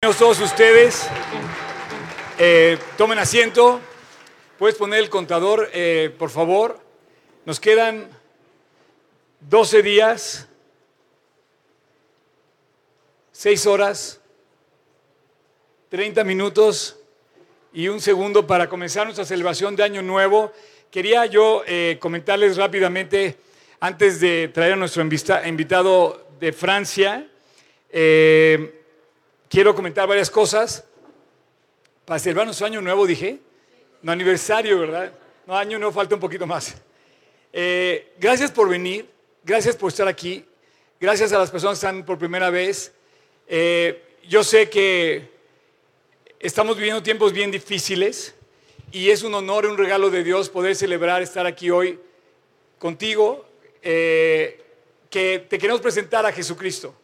Todos ustedes. Eh, tomen asiento. Puedes poner el contador, eh, por favor. Nos quedan 12 días, 6 horas, 30 minutos y un segundo para comenzar nuestra celebración de Año Nuevo. Quería yo eh, comentarles rápidamente, antes de traer a nuestro invitado de Francia, eh, quiero comentar varias cosas. Para celebrar nuestro año nuevo, dije. No aniversario, ¿verdad? No, año nuevo falta un poquito más. Eh, gracias por venir, gracias por estar aquí, gracias a las personas que están por primera vez. Eh, yo sé que estamos viviendo tiempos bien difíciles y es un honor y un regalo de Dios poder celebrar, estar aquí hoy contigo, eh, que te queremos presentar a Jesucristo.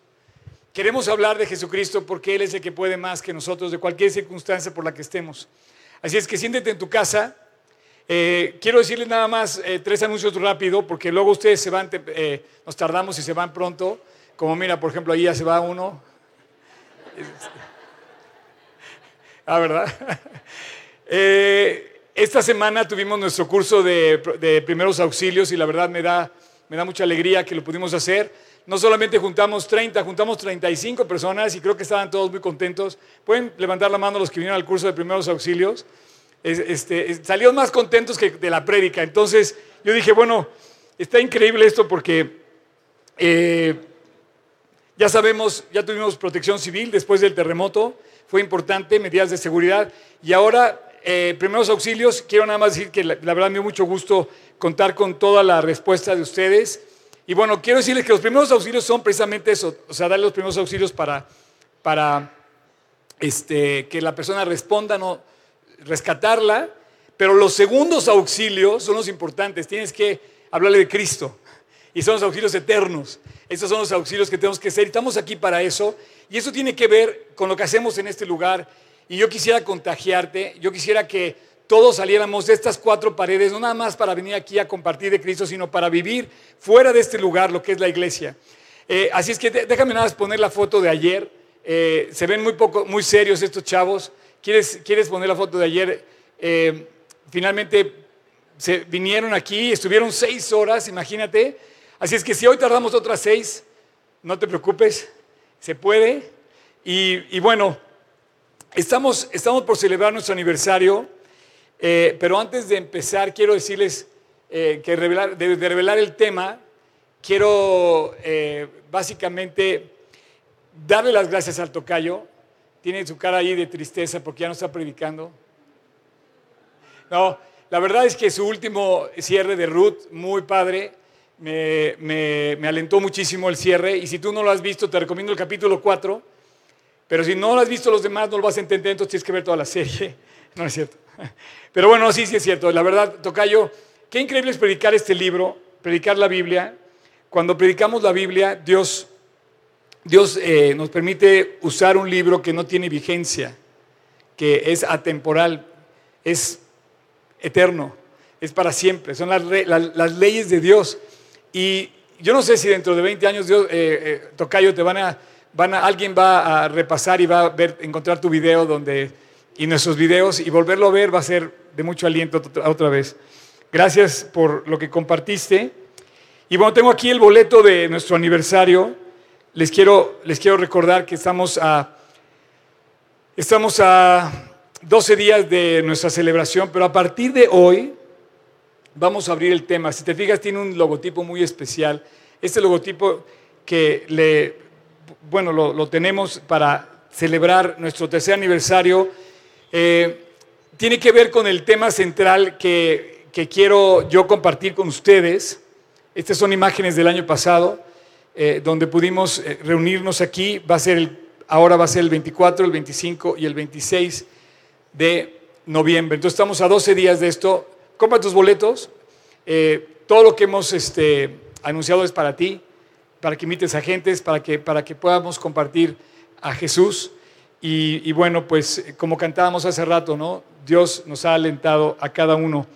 Queremos hablar de Jesucristo porque Él es el que puede más que nosotros de cualquier circunstancia por la que estemos. Así es que siéntete en tu casa. Eh, quiero decirles nada más eh, tres anuncios rápido porque luego ustedes se van, eh, nos tardamos y se van pronto. Como mira, por ejemplo, ahí ya se va uno. Ah, ¿verdad? esta semana tuvimos nuestro curso de, de, primeros auxilios y la verdad me da, me da mucha alegría que lo pudimos hacer no solamente juntamos 30, juntamos 35 personas y creo que estaban todos muy contentos. Pueden levantar la mano los que vinieron al curso de primeros auxilios. Este, salieron más contentos que de la prédica. Entonces yo dije, bueno, está increíble esto porque eh, ya sabemos, ya tuvimos protección civil después del terremoto, fue importante, medidas de seguridad. Y ahora, eh, primeros auxilios, quiero nada más decir que la, la verdad me dio mucho gusto contar con toda la respuesta de ustedes. Y bueno, quiero decirles que los primeros auxilios son precisamente eso, o sea, darle los primeros auxilios para, para este, que la persona responda, no rescatarla, pero los segundos auxilios son los importantes, tienes que hablarle de Cristo, y son los auxilios eternos. Estos son los auxilios que tenemos que y estamos aquí para eso, y eso tiene que ver con lo que hacemos en este lugar, y yo quisiera contagiarte, yo quisiera que todos saliéramos de estas cuatro paredes, no nada más para venir aquí a compartir de Cristo, sino para vivir fuera de este lugar, lo que es la iglesia. Eh, así es que déjame nada más poner la foto de ayer. Eh, se ven muy, poco, muy serios estos chavos. ¿Quieres, ¿Quieres poner la foto de ayer? Eh, finalmente se vinieron aquí, estuvieron seis horas, imagínate. Así es que si hoy tardamos otras seis, no te preocupes, se puede. Y, y bueno, estamos, estamos por celebrar nuestro aniversario. Eh, pero antes de empezar, quiero decirles eh, que revelar, de, revelar el tema, quiero eh, básicamente darle las gracias al tocayo. Tiene su cara ahí de tristeza porque ya no está predicando. No, la verdad es que su último cierre de Ruth, muy padre, me, me, me, alentó muchísimo el cierre. Y si tú no lo has visto, te recomiendo el capítulo 4. Pero si no lo has visto los demás, no lo vas a entender, entonces tienes que ver toda la serie. No es cierto. Pero bueno, sí, sí es cierto. La verdad, Tocayo, qué increíble es predicar este libro, predicar la Biblia. Cuando predicamos la Biblia, Dios, Dios eh, nos permite usar un libro que no tiene vigencia, que es atemporal, es eterno, es para siempre. Son las, las, leyes de Dios. Y yo no sé si dentro de 20 años, Dios, eh, eh, Tocayo, te van a, van a, alguien va a repasar y va a ver, encontrar tu video donde y nuestros videos y volverlo a ver va a ser de mucho aliento otra vez. Gracias por lo que compartiste. Y bueno, tengo aquí el boleto de nuestro aniversario. Les quiero, les quiero recordar que estamos a, estamos a 12 días de nuestra celebración, pero a partir de hoy vamos a abrir el tema. Si te fijas, tiene un logotipo muy especial. Este logotipo que le, bueno, lo, lo tenemos para celebrar nuestro tercer aniversario eh, tiene que ver con el tema central que, quiero yo compartir con ustedes. Estas son imágenes del año pasado, eh, donde pudimos eh, reunirnos aquí. Va a ser ahora va a ser el 24, el 25 y el 26 de noviembre. Entonces estamos a 12 días de esto. Compra tus boletos. todo lo que hemos este, anunciado es para ti, para que invites a gentes, para que, para que podamos compartir a Jesús. Y, bueno, pues como cantábamos hace rato, ¿no? Dios nos ha alentado a cada uno.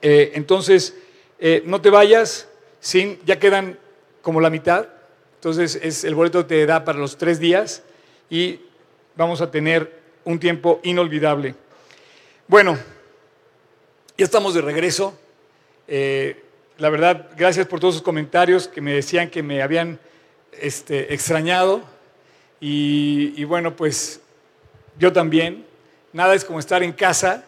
Eh, entonces, eh, no te vayas sin, ya quedan como la mitad. Entonces, es, el boleto te da para los tres días y vamos a tener un tiempo inolvidable. Bueno, ya estamos de regreso. Eh, la verdad, gracias por todos sus comentarios que me decían que me habían este, extrañado. Y, bueno, pues yo también. Nada es como estar en casa.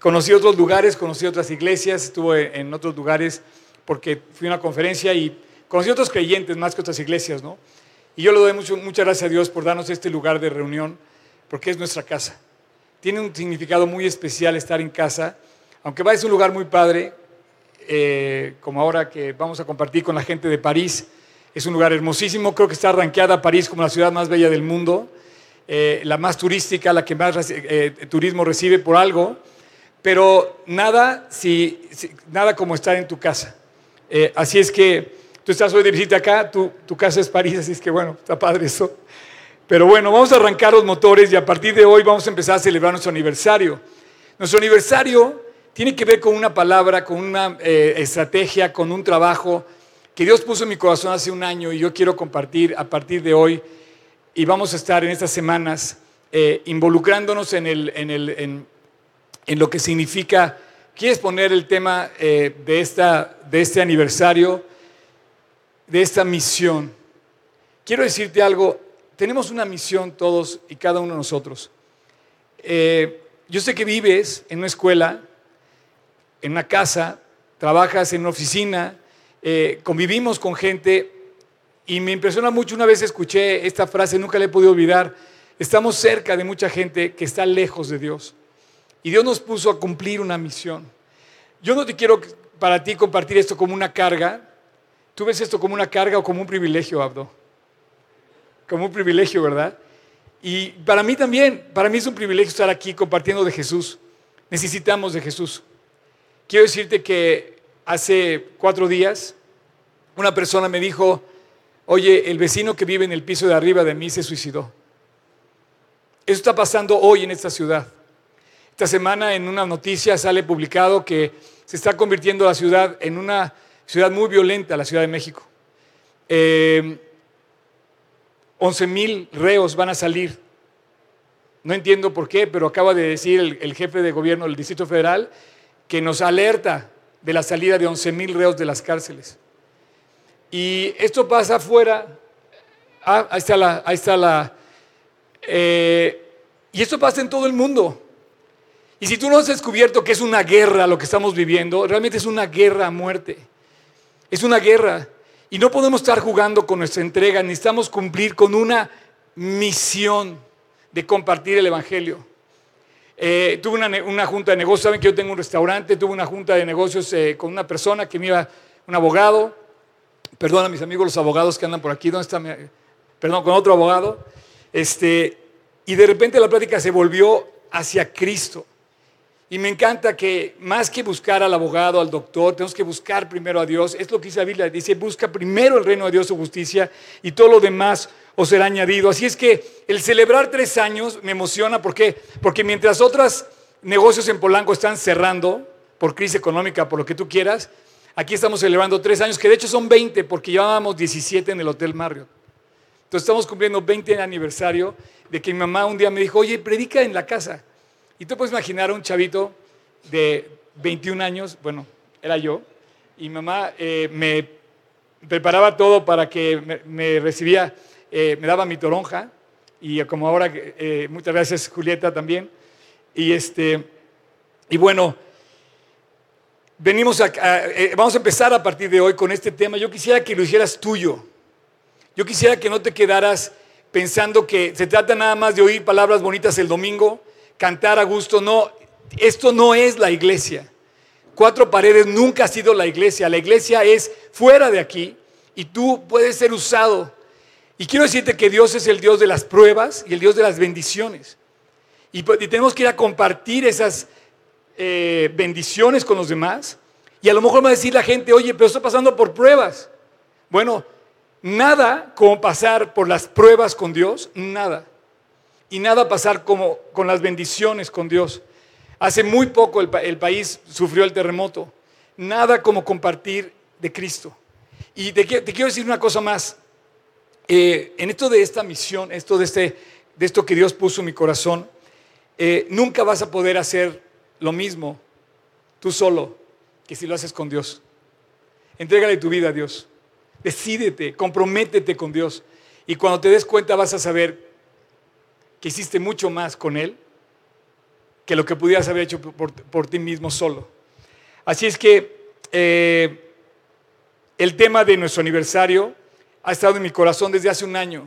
Conocí otros lugares, conocí otras iglesias, estuve en otros lugares porque fui a una conferencia y conocí otros creyentes más que otras iglesias, ¿no? Y yo le doy mucho, muchas gracias a Dios por darnos este lugar de reunión, porque es nuestra casa. Tiene un significado muy especial estar en casa, aunque va a ser un lugar muy padre, eh, como ahora que vamos a compartir con la gente de París. Es un lugar hermosísimo, creo que está arranqueada París como la ciudad más bella del mundo, eh, la más turística, la que más eh, turismo recibe por algo, pero nada, si, nada como estar en tu casa. así es que tú estás hoy de visita acá, tu, tu casa es París, así es que bueno, está padre eso. Pero bueno, vamos a arrancar los motores y a partir de hoy vamos a empezar a celebrar nuestro aniversario. Nuestro aniversario tiene que ver con una palabra, con una eh, estrategia, con un trabajo que Dios puso en mi corazón hace un año y yo quiero compartir a partir de hoy. Y vamos a estar en estas semanas eh, involucrándonos en, el, en, lo que significa. ¿Quieres poner el tema eh, de, esta, de este aniversario, de esta misión? Quiero decirte algo. Tenemos una misión todos y cada uno de nosotros. yo sé que vives en una escuela, en una casa, trabajas en una oficina, eh, convivimos con gente y me impresiona mucho, una vez escuché esta frase, nunca la he podido olvidar, estamos cerca de mucha gente que está lejos de Dios y Dios nos puso a cumplir una misión. Yo no te quiero para ti compartir esto como una carga, tú ves esto como una carga o como un privilegio, Abdo, como un privilegio, ¿verdad? Y para mí también, para mí es un privilegio estar aquí compartiendo de Jesús. Necesitamos de Jesús. Quiero decirte que hace cuatro días una persona me dijo, oye, el vecino que vive en el piso de arriba de mí se suicidó. Eso está pasando hoy en esta ciudad. Esta semana en una noticia sale publicado que se está convirtiendo la ciudad en una ciudad muy violenta, la Ciudad de México. Eh, 11 mil reos van a salir. No entiendo por qué, pero acaba de decir el, el jefe de gobierno del Distrito Federal que nos alerta de la salida de 11 mil reos de las cárceles. Y esto pasa afuera. Ah, ahí está la. Ahí está la eh, y esto pasa en todo el mundo. Y si tú no has descubierto que es una guerra lo que estamos viviendo, realmente es una guerra a muerte. Es una guerra. Y no podemos estar jugando con nuestra entrega, necesitamos cumplir con una misión de compartir el Evangelio. Eh, tuve una, junta de negocios, saben que yo tengo un restaurante, tuve una junta de negocios eh, con una persona que me iba, un abogado, perdón a mis amigos los abogados que andan por aquí, ¿dónde está? Perdón, con otro abogado, este, y de repente la plática se volvió hacia Cristo. Y me encanta que más que buscar al abogado, al doctor, tenemos que buscar primero a Dios. Es lo que dice la Biblia, dice, busca primero el reino de Dios, su justicia, y todo lo demás os será añadido. Así es que el celebrar tres años me emociona, ¿por qué? Porque mientras otros negocios en Polanco están cerrando por crisis económica, por lo que tú quieras, aquí estamos celebrando tres años, que de hecho son 20, porque llevábamos 17 en el Hotel Marriott. Entonces estamos cumpliendo 20 aniversario de que mi mamá un día me dijo, oye, predica en la casa. Y tú puedes imaginar a un chavito de 21 años, bueno, era yo, y mamá eh, me preparaba todo para que me recibía eh, me daba mi toronja, y como ahora, eh, muchas gracias Julieta también. Y, este, y bueno, venimos vamos a empezar a partir de hoy con este tema. Yo quisiera que lo hicieras tuyo. Yo quisiera que no te quedaras pensando que se trata nada más de oír palabras bonitas el domingo, cantar a gusto. No, esto no es la iglesia. Cuatro paredes nunca ha sido la iglesia. La iglesia es fuera de aquí y tú puedes ser usado y quiero decirte que Dios es el Dios de las pruebas y el Dios de las bendiciones. Y, pues, tenemos que ir a compartir esas eh, bendiciones con los demás. Y a lo mejor va a decir la gente, oye, pero estoy pasando por pruebas. Bueno, nada como pasar por las pruebas con Dios, nada. Y nada pasar como con las bendiciones con Dios. Hace muy poco el, país sufrió el terremoto. Nada como compartir de Cristo. Y te, te quiero decir una cosa más. Eh, en esto de esta misión, esto de este de esto que Dios puso en mi corazón, eh, nunca vas a poder hacer lo mismo tú solo que si lo haces con Dios. Entrégale tu vida a Dios. Decídete, comprométete con Dios. Y cuando te des cuenta vas a saber que hiciste mucho más con Él que lo que pudieras haber hecho por, ti mismo solo. Así es que eh, el tema de nuestro aniversario ha estado en mi corazón desde hace un año.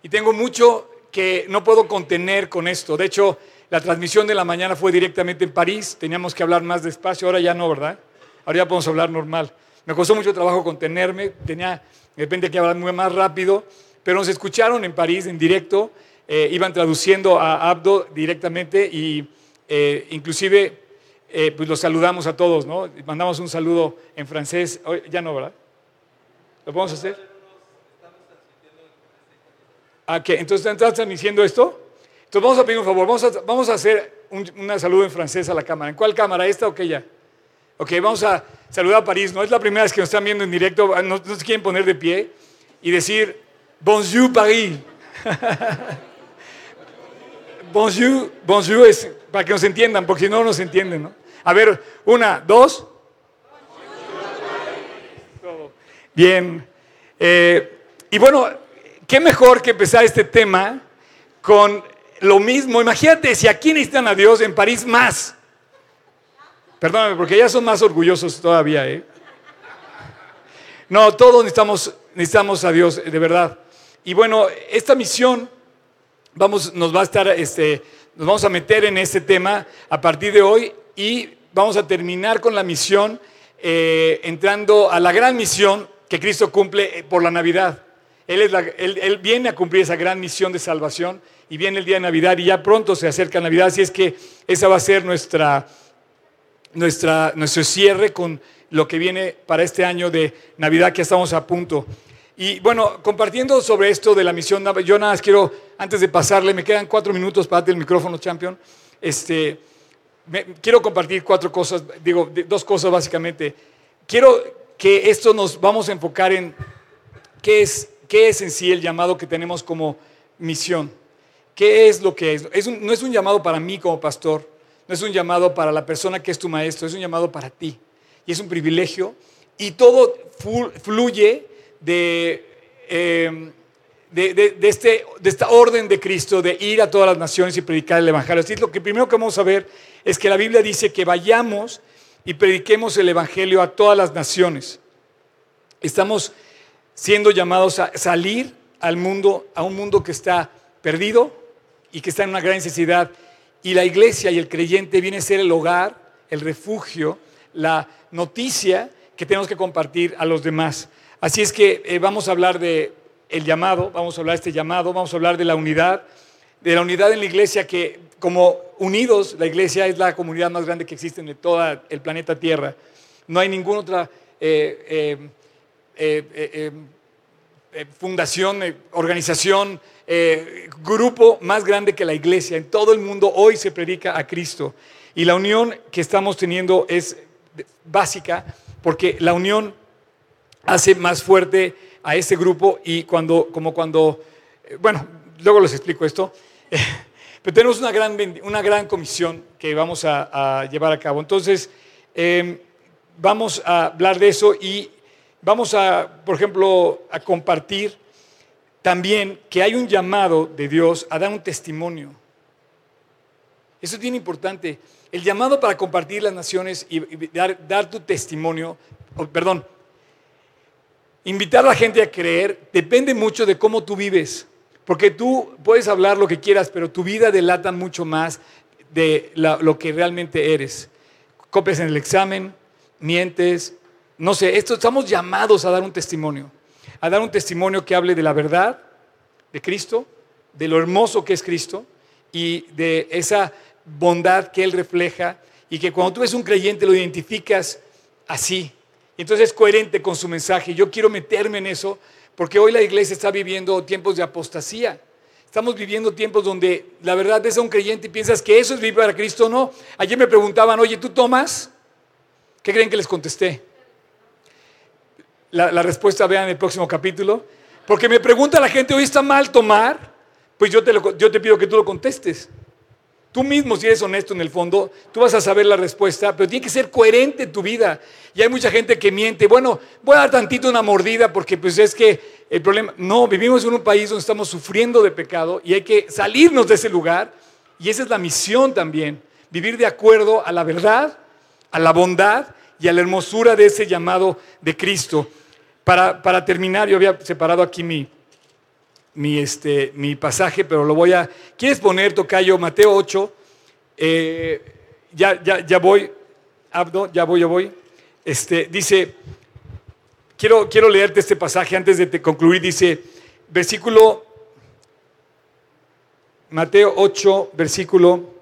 Y tengo mucho que no puedo contener con esto. De hecho, la transmisión de la mañana fue directamente en París. Teníamos que hablar más despacio, ahora ya no, ¿verdad? Ahora ya podemos hablar normal. Me costó mucho trabajo contenerme, tenía de repente que hablar muy más rápido, pero nos escucharon en París en directo, eh, iban traduciendo a Abdo directamente y eh, inclusive eh, pues los saludamos a todos, ¿no? Mandamos un saludo en francés, ya no, ¿verdad? ¿Lo podemos hacer? ¿A qué? Entonces, ¿están transmitiendo esto? Entonces, vamos a pedir un favor, vamos a, vamos a hacer un, una saludo en francés a la cámara. ¿En cuál cámara? ¿Esta o aquella? Ok, vamos a saludar a París. No es la primera vez que nos están viendo en directo, no, no se quieren poner de pie y decir, Bonjour Paris. bonjour, bonjour es para que nos entiendan, porque si no, nos entienden, ¿no? A ver, una, dos. Bien. Eh, y bueno, qué mejor que empezar este tema con lo mismo. Imagínate si aquí necesitan a Dios, en París más. Perdóname, porque ya son más orgullosos todavía, ¿eh? No, todos necesitamos, necesitamos a Dios, de verdad. Y bueno, esta misión vamos, nos va a estar, este, nos vamos a meter en este tema a partir de hoy y vamos a terminar con la misión, eh, entrando a la gran misión que Cristo cumple eh, por la Navidad. Él, es él, viene a cumplir esa gran misión de salvación y viene el día de Navidad y ya pronto se acerca Navidad, así es que esa va a ser nuestra, nuestra, nuestro cierre con lo que viene para este año de Navidad que estamos a punto. Y bueno, compartiendo sobre esto de la misión, yo nada más quiero, antes de pasarle, me quedan cuatro minutos para darte el micrófono, champion. Este, quiero compartir cuatro cosas, digo, dos cosas básicamente. Quiero que esto nos vamos a enfocar en qué es, qué es en sí el llamado que tenemos como misión. ¿Qué es lo que es? es no es un llamado para mí como pastor, no es un llamado para la persona que es tu maestro, es un llamado para ti. Y es un privilegio y todo fluye Em, de, de, este, de esta orden de Cristo de ir a todas las naciones y predicar el Evangelio. Así lo que primero que vamos a ver es que la Biblia dice que vayamos y prediquemos el Evangelio a todas las naciones. Estamos siendo llamados a salir al mundo, a un mundo que está perdido y que está en una gran necesidad. Y la iglesia y el creyente viene a ser el hogar, el refugio, la noticia que tenemos que compartir a los demás. Así es que eh, vamos a hablar de el llamado, vamos a hablar de este llamado, vamos a hablar de la unidad, de la unidad en la iglesia que como unidos, la iglesia es la comunidad más grande que existe en todo el planeta Tierra. No hay ninguna otra eh, eh, fundación, organización, grupo más grande que la iglesia. En todo el mundo hoy se predica a Cristo. Y la unión que estamos teniendo es básica porque la unión hace más fuerte a ese grupo y cuando, como cuando, eh, bueno, luego les explico esto, pero tenemos una gran, una gran comisión que vamos a, llevar a cabo. Entonces, em, vamos a hablar de eso y vamos a, por ejemplo, a compartir también que hay un llamado de Dios a dar un testimonio. Eso es bien importante. El llamado para compartir las naciones y dar, dar tu testimonio, perdón, Invitar a la gente a creer depende mucho de cómo tú vives. Porque tú puedes hablar lo que quieras, pero tu vida delata mucho más de lo que realmente eres. Copias en el examen, mientes, no sé, esto, estamos llamados a dar un testimonio. A dar un testimonio que hable de la verdad de Cristo, de lo hermoso que es Cristo y de esa bondad que Él refleja y que cuando tú ves un creyente lo identificas así, entonces es coherente con su mensaje. Yo quiero meterme en eso porque hoy la iglesia está viviendo tiempos de apostasía. Estamos viviendo tiempos donde la verdad ves a un creyente y piensas que eso es vivir para Cristo o no. Ayer me preguntaban, oye, ¿tú tomas? ¿Qué creen que les contesté? La, respuesta vean en el próximo capítulo. Porque me pregunta la gente, hoy está mal tomar. Pues yo te, yo te pido que tú lo contestes. Tú mismo, si eres honesto en el fondo, tú vas a saber la respuesta, pero tiene que ser coherente en tu vida. Y hay mucha gente que miente. Bueno, voy a dar tantito una mordida porque pues es que el problema... No, vivimos en un país donde estamos sufriendo de pecado y hay que salirnos de ese lugar. Y esa es la misión también. Vivir de acuerdo a la verdad, a la bondad y a la hermosura de ese llamado de Cristo. Para, para terminar, yo había separado aquí mi, mi, este, mi pasaje, pero lo voy a... ¿Quieres poner, Tocayo, Mateo 8? Eh, ya, ya, ya voy, Abdo, ya voy, ya voy. Este, dice, quiero, quiero leerte este pasaje antes de concluir. Dice, versículo, Mateo 8, versículo...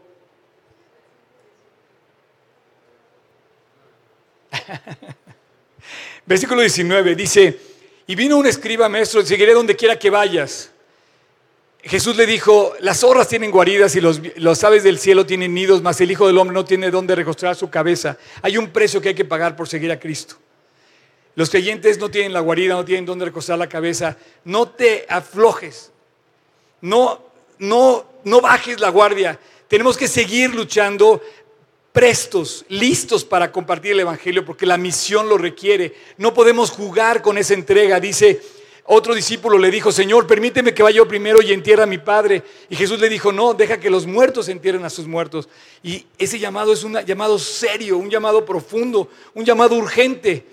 versículo 19, dice, y vino un escriba, maestro, seguiré donde quiera que vayas. Jesús le dijo, las zorras tienen guaridas y los, aves del cielo tienen nidos, mas el Hijo del Hombre no tiene dónde recostrar su cabeza. Hay un precio que hay que pagar por seguir a Cristo. Los creyentes no tienen la guarida, no tienen dónde recostar la cabeza. No te aflojes. No, no, no bajes la guardia. Tenemos que seguir luchando prestos, listos para compartir el Evangelio, porque la misión lo requiere. No podemos jugar con esa entrega. Dice, otro discípulo le dijo, Señor, permíteme que vaya yo primero y entierre a mi padre. Y Jesús le dijo, no, deja que los muertos entierren a sus muertos. Y ese llamado es un llamado serio, un llamado profundo, un llamado urgente.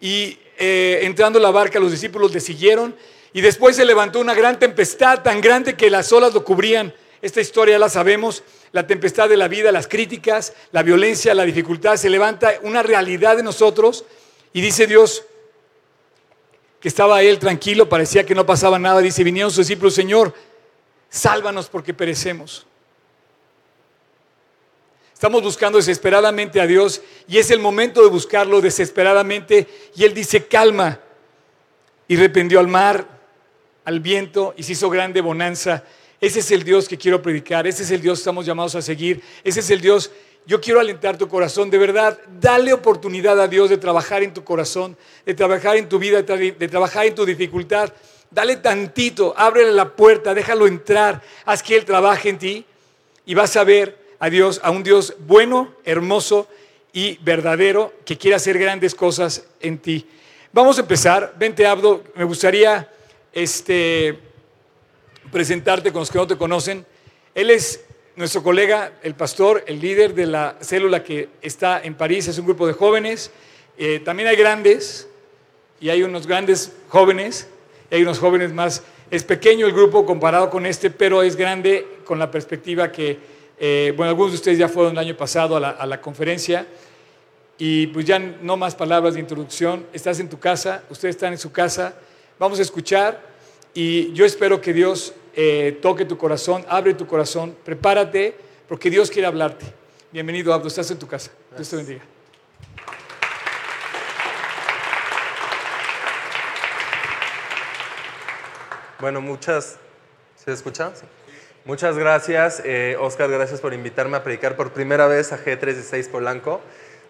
Y eh, entrando en la barca, los discípulos le siguieron. Y después se levantó una gran tempestad, tan grande que las olas lo cubrían. Esta historia la sabemos la tempestad de la vida, las críticas, la violencia, la dificultad, se levanta una realidad de nosotros y dice Dios que estaba él tranquilo, parecía que no pasaba nada, dice, vinieron sus discípulos, Señor, sálvanos porque perecemos. Estamos buscando desesperadamente a Dios y es el momento de buscarlo desesperadamente. Y Él dice, calma, y reprendió al mar, al viento y se hizo grande bonanza ese es el Dios que quiero predicar, ese es el Dios que estamos llamados a seguir, ese es el Dios. Yo quiero alentar tu corazón, de verdad, dale oportunidad a Dios de trabajar en tu corazón, de trabajar en tu vida, de trabajar en tu dificultad. Dale tantito, ábrele la puerta, déjalo entrar, haz que Él trabaje en ti y vas a ver a Dios, a un Dios bueno, hermoso y verdadero que quiere hacer grandes cosas en ti. Vamos a empezar. Vente, Abdo, me gustaría este, presentarte con los que no te conocen. Él es nuestro colega, el pastor, el líder de la célula que está en París, es un grupo de jóvenes. Eh, también hay grandes, y hay unos grandes jóvenes, y hay unos jóvenes más. Es pequeño el grupo comparado con este, pero es grande con la perspectiva que, eh, bueno, algunos de ustedes ya fueron el año pasado a la, a la conferencia. Y pues ya no más palabras de introducción. Estás en tu casa, ustedes están en su casa. Vamos a escuchar y yo espero que Dios eh, toque tu corazón, abre tu corazón, prepárate, porque Dios quiere hablarte. Bienvenido, Abdo, estás en tu casa. Dios te bendiga. Bueno, muchas... ¿Se escucha? Muchas gracias, eh, Oscar, gracias por invitarme a predicar por primera vez a G36 Polanco.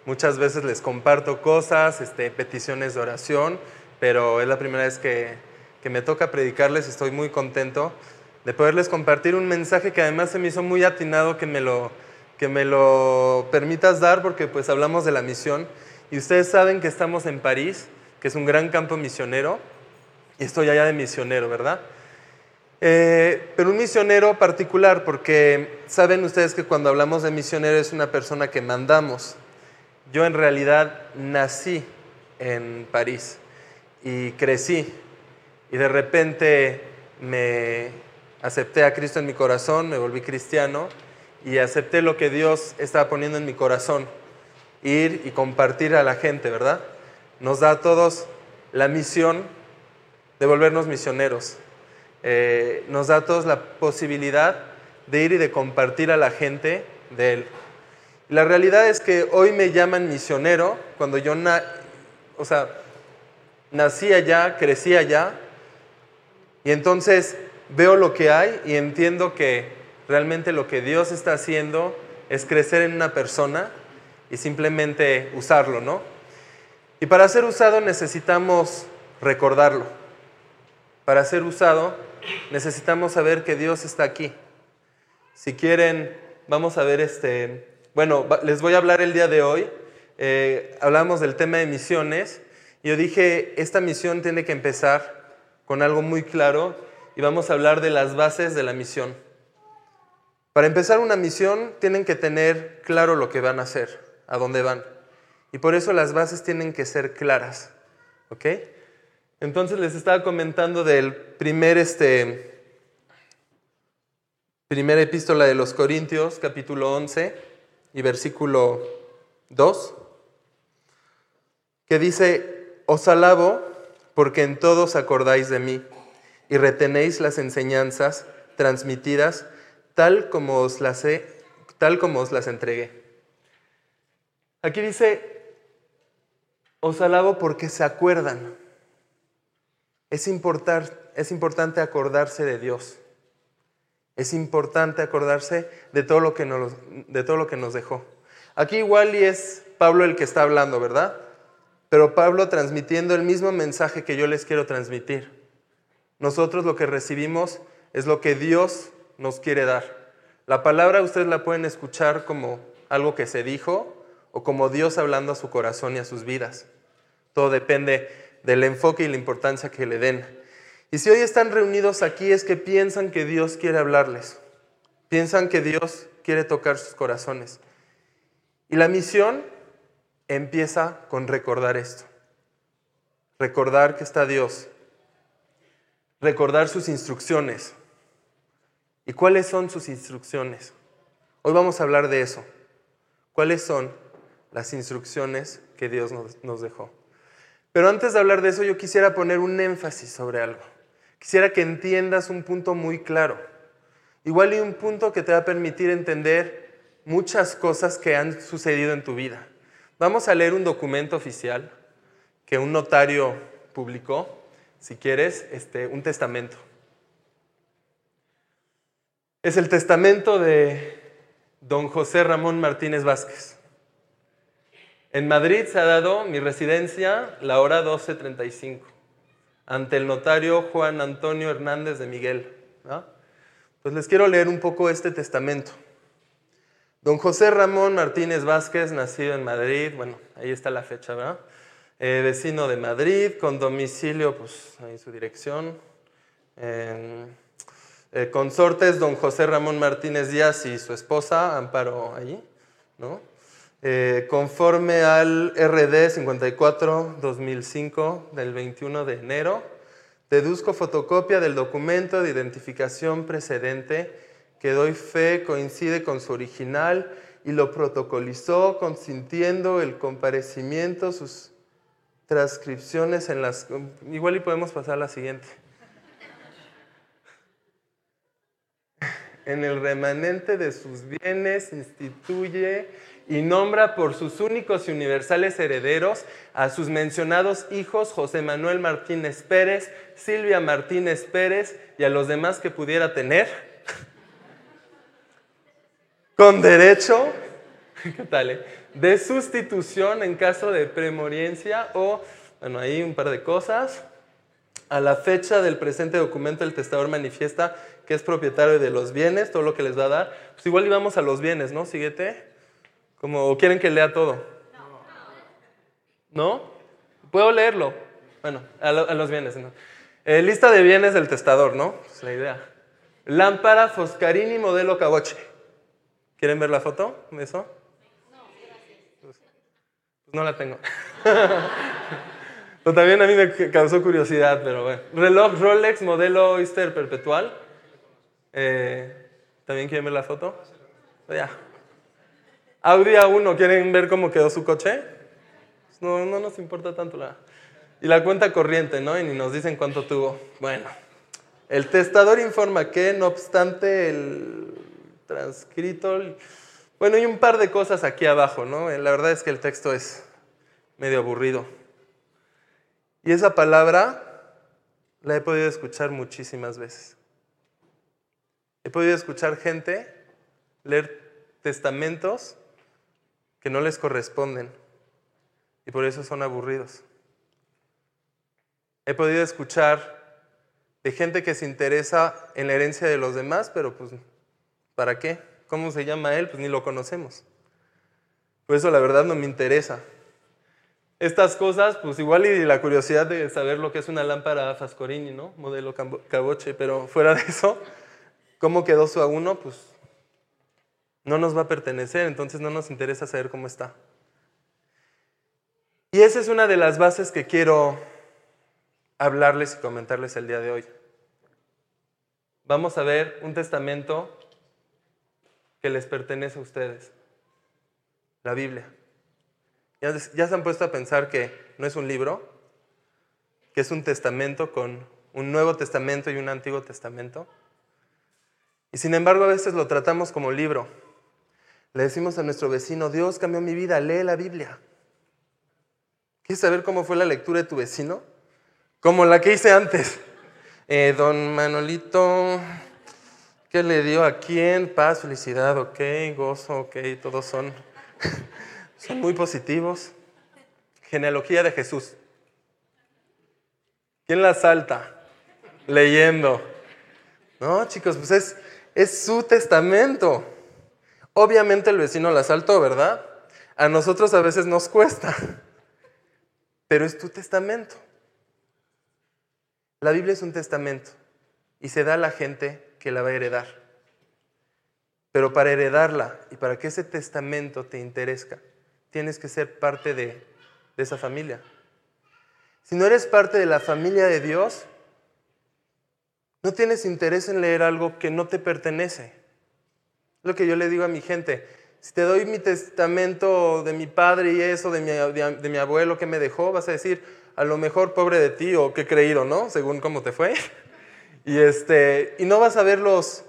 Muchas veces les comparto cosas, este, peticiones de oración, pero es la primera vez que que me toca predicarles, estoy muy contento de poderles compartir un mensaje que además se me hizo muy atinado que me lo, que me lo permitas dar porque pues hablamos de la misión y ustedes saben que estamos en París, que es un gran campo misionero y estoy allá de misionero, ¿verdad? Eh, pero un misionero particular porque saben ustedes que cuando hablamos de misionero es una persona que mandamos. Yo en realidad nací en París y crecí y de repente me acepté a Cristo en mi corazón, me volví cristiano y acepté lo que Dios estaba poniendo en mi corazón, ir y compartir a la gente, ¿verdad? Nos da a todos la misión de volvernos misioneros. Eh, nos da a todos la posibilidad de ir y de compartir a la gente de Él. la realidad es que hoy me llaman misionero cuando yo o sea, nací allá, crecí allá, y entonces veo lo que hay y entiendo que realmente lo que Dios está haciendo es crecer en una persona y simplemente usarlo, ¿no? Y para ser usado necesitamos recordarlo. Para ser usado necesitamos saber que Dios está aquí. Si quieren, vamos a ver este, bueno, les voy a hablar el día de hoy. Eh, hablamos del tema de misiones. Y yo dije, esta misión tiene que empezar con algo muy claro y vamos a hablar de las bases de la misión. Para empezar una misión tienen que tener claro lo que van a hacer, a dónde van. Y por eso las bases tienen que ser claras. ¿Ok? Entonces les estaba comentando del primer, este, primera epístola de los Corintios, capítulo 11 y versículo 2, que dice, os alabo porque en todos acordáis de mí y retenéis las enseñanzas transmitidas tal como os las, tal como os las entregué. Aquí dice, os alabo porque se acuerdan. Es, es importante acordarse de Dios. Es importante acordarse de todo, lo que nos, de todo lo que nos dejó. Aquí igual y es Pablo el que está hablando, ¿verdad? Pero Pablo transmitiendo el mismo mensaje que yo les quiero transmitir. Nosotros lo que recibimos es lo que Dios nos quiere dar. La palabra ustedes la pueden escuchar como algo que se dijo o como Dios hablando a su corazón y a sus vidas. Todo depende del enfoque y la importancia que le den. Y si hoy están reunidos aquí es que piensan que Dios quiere hablarles, piensan que Dios quiere tocar sus corazones. Y la misión empieza con recordar esto, recordar que está Dios, recordar sus instrucciones. ¿Y cuáles son sus instrucciones? Hoy vamos a hablar de eso. ¿Cuáles son las instrucciones que Dios nos, dejó? Pero antes de hablar de eso, yo quisiera poner un énfasis sobre algo. Quisiera que entiendas un punto muy claro. Igual y un punto que te va a permitir entender muchas cosas que han sucedido en tu vida. Vamos a leer un documento oficial que un notario publicó, si quieres, este, un testamento. Es el testamento de don José Ramón Martínez Vázquez. En Madrid se ha dado mi residencia la hora 12.35 ante el notario Juan Antonio Hernández de Miguel. Pues les quiero leer un poco este testamento. Don José Ramón Martínez Vázquez, nacido en Madrid, bueno, ahí está la fecha, ¿verdad? Eh, vecino de Madrid, con domicilio, pues ahí su dirección. Eh, consortes, don José Ramón Martínez Díaz y su esposa, Amparo, allí, ¿no? Eh, conforme al RD 54-2005 del 21 de enero, deduzco fotocopia del documento de identificación precedente que doy fe coincide con su original y lo protocolizó consintiendo el comparecimiento, sus transcripciones en las... Igual y podemos pasar a la siguiente. En el remanente de sus bienes instituye y nombra por sus únicos y universales herederos a sus mencionados hijos José Manuel Martínez Pérez, Silvia Martínez Pérez y a los demás que pudiera tener, con derecho, ¿qué tal? Eh? De sustitución en caso de premoriencia o, bueno, ahí un par de cosas. A la fecha del presente documento, el testador manifiesta que es propietario de los bienes, todo lo que les va a dar. Pues igual íbamos a los bienes, ¿no? Síguete. Como, quieren que lea todo? ¿No? ¿Puedo leerlo? Bueno, a, los bienes. Eh, lista de bienes del testador, ¿no? Es la idea. Lámpara Foscarini modelo Caboche. ¿Quieren ver la foto eso? Pues, pues no la tengo. pero también a mí me causó curiosidad, pero bueno. Reloj Rolex modelo Oyster Perpetual. Eh, ¿También quieren ver la foto? Ya, Audi A1, ¿quieren ver cómo quedó su coche? No, no nos importa tanto la... Y la cuenta corriente, ¿no? Y ni nos dicen cuánto tuvo. Bueno, el testador informa que, no obstante, el transcrito... Bueno, hay un par de cosas aquí abajo, ¿no? La verdad es que el texto es medio aburrido. Y esa palabra la he podido escuchar muchísimas veces. He podido escuchar gente leer testamentos que no les corresponden y por eso son aburridos. He podido escuchar de gente que se interesa en la herencia de los demás, pero pues, ¿para qué? ¿Cómo se llama él? Pues ni lo conocemos. Por eso la verdad no me interesa. Estas cosas, pues igual y la curiosidad de saber lo que es una lámpara Fascorini, ¿no? Modelo caboche, pero fuera de eso, ¿cómo quedó su a uno? Pues no nos va a pertenecer, entonces no nos interesa saber cómo está. Y esa es una de las bases que quiero hablarles y comentarles el día de hoy. Vamos a ver un testamento que les pertenece a ustedes, la Biblia. ¿Ya, se han puesto a pensar que no es un libro, que es un testamento con un Nuevo Testamento y un Antiguo Testamento? Y sin embargo a veces lo tratamos como libro. Le decimos a nuestro vecino, Dios cambió mi vida, lee la Biblia. ¿Quieres saber cómo fue la lectura de tu vecino? Como la que hice antes. Eh, don Manolito, ¿qué le dio a quién? Paz, felicidad, ok, gozo, ok, todos son, son muy positivos. Genealogía de Jesús. ¿Quién la salta? Leyendo. No, chicos, pues es, es su testamento. Obviamente el vecino la saltó, ¿verdad? A nosotros a veces nos cuesta, pero es tu testamento. La Biblia es un testamento y se da a la gente que la va a heredar. Pero para heredarla y para que ese testamento te interese, tienes que ser parte de, de esa familia. Si no eres parte de la familia de Dios, no tienes interés en leer algo que no te pertenece. Lo que yo le digo a mi gente, si te doy mi testamento de mi padre y eso, de mi, de, mi abuelo que me dejó, vas a decir, a lo mejor pobre de ti o qué creído, ¿no? Según cómo te fue. Y, este, y no vas a ver los,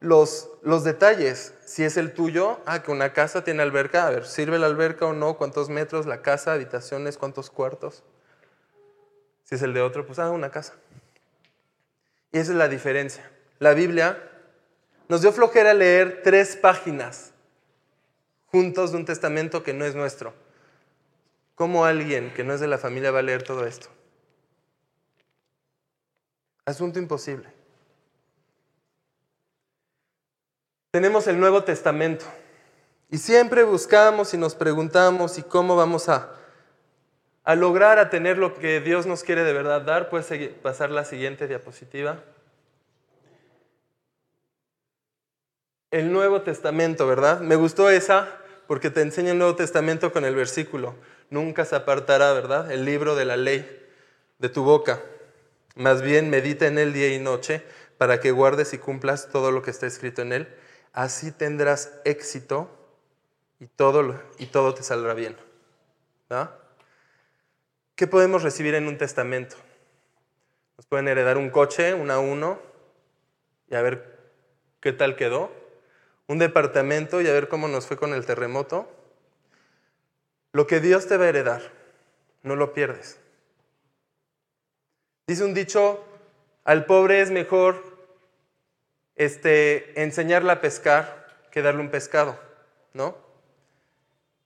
los, los detalles. Si es el tuyo, ah, que una casa tiene alberca, a ver, ¿sirve la alberca o no? ¿Cuántos metros la casa, habitaciones, cuántos cuartos? Si es el de otro, pues ah, una casa. Y esa es la diferencia. La Biblia nos dio flojera leer tres páginas juntos de un testamento que no es nuestro. ¿Cómo alguien que no es de la familia va a leer todo esto? Asunto imposible. Tenemos el Nuevo Testamento y siempre buscamos y nos preguntamos y cómo vamos a, a lograr a tener lo que Dios nos quiere de verdad dar. Puedes pasar la siguiente diapositiva. el Nuevo Testamento, ¿verdad? Me gustó esa porque te enseña el Nuevo Testamento con el versículo. Nunca se apartará, ¿verdad? El libro de la ley de tu boca. Más bien medita en él día y noche para que guardes y cumplas todo lo que está escrito en él. Así tendrás éxito y todo, y todo te saldrá bien. ¿Qué podemos recibir en un testamento? Nos pueden heredar un coche, un a uno, y a ver qué tal quedó un departamento y a ver cómo nos fue con el terremoto. Lo que Dios te va a heredar, no lo pierdes. Dice un dicho, al pobre es mejor este, enseñarle a pescar que darle un pescado, ¿no?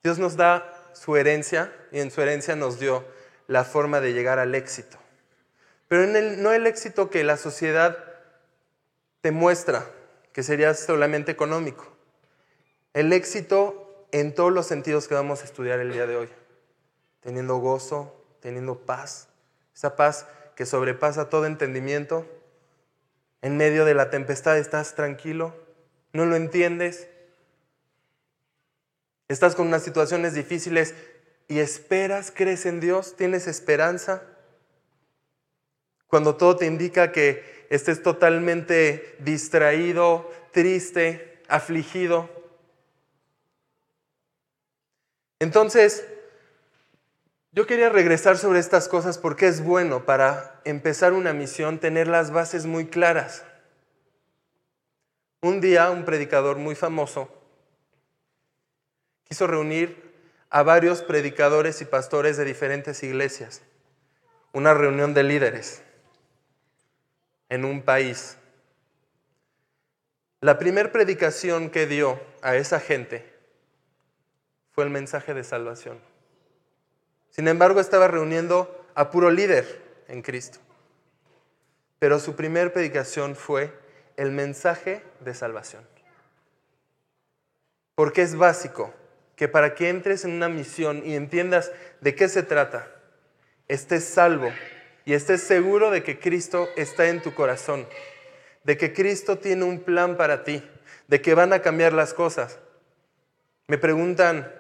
Dios nos da su herencia y en su herencia nos dio la forma de llegar al éxito. Pero no el éxito que la sociedad te muestra, que sería solamente económico. El éxito en todos los sentidos que vamos a estudiar el día de hoy. Teniendo gozo, teniendo paz, esa paz que sobrepasa todo entendimiento. En medio de la tempestad estás tranquilo, no lo entiendes. Estás con unas situaciones difíciles y esperas, crees en Dios, tienes esperanza. Cuando todo te indica que estés totalmente distraído, triste, afligido. Entonces, yo quería regresar sobre estas cosas porque es bueno para empezar una misión tener las bases muy claras. Un día un predicador muy famoso quiso reunir a varios predicadores y pastores de diferentes iglesias, una reunión de líderes en un país. La primera predicación que dio a esa gente fue el mensaje de salvación. Sin embargo, estaba reuniendo a puro líder en Cristo. pero su primer predicación fue el mensaje de salvación. Porque es básico que para que entres en una misión y entiendas de qué se trata, estés salvo y estés seguro de que Cristo está en tu corazón, de que Cristo tiene un plan para ti, de que van a cambiar las cosas. Me preguntan,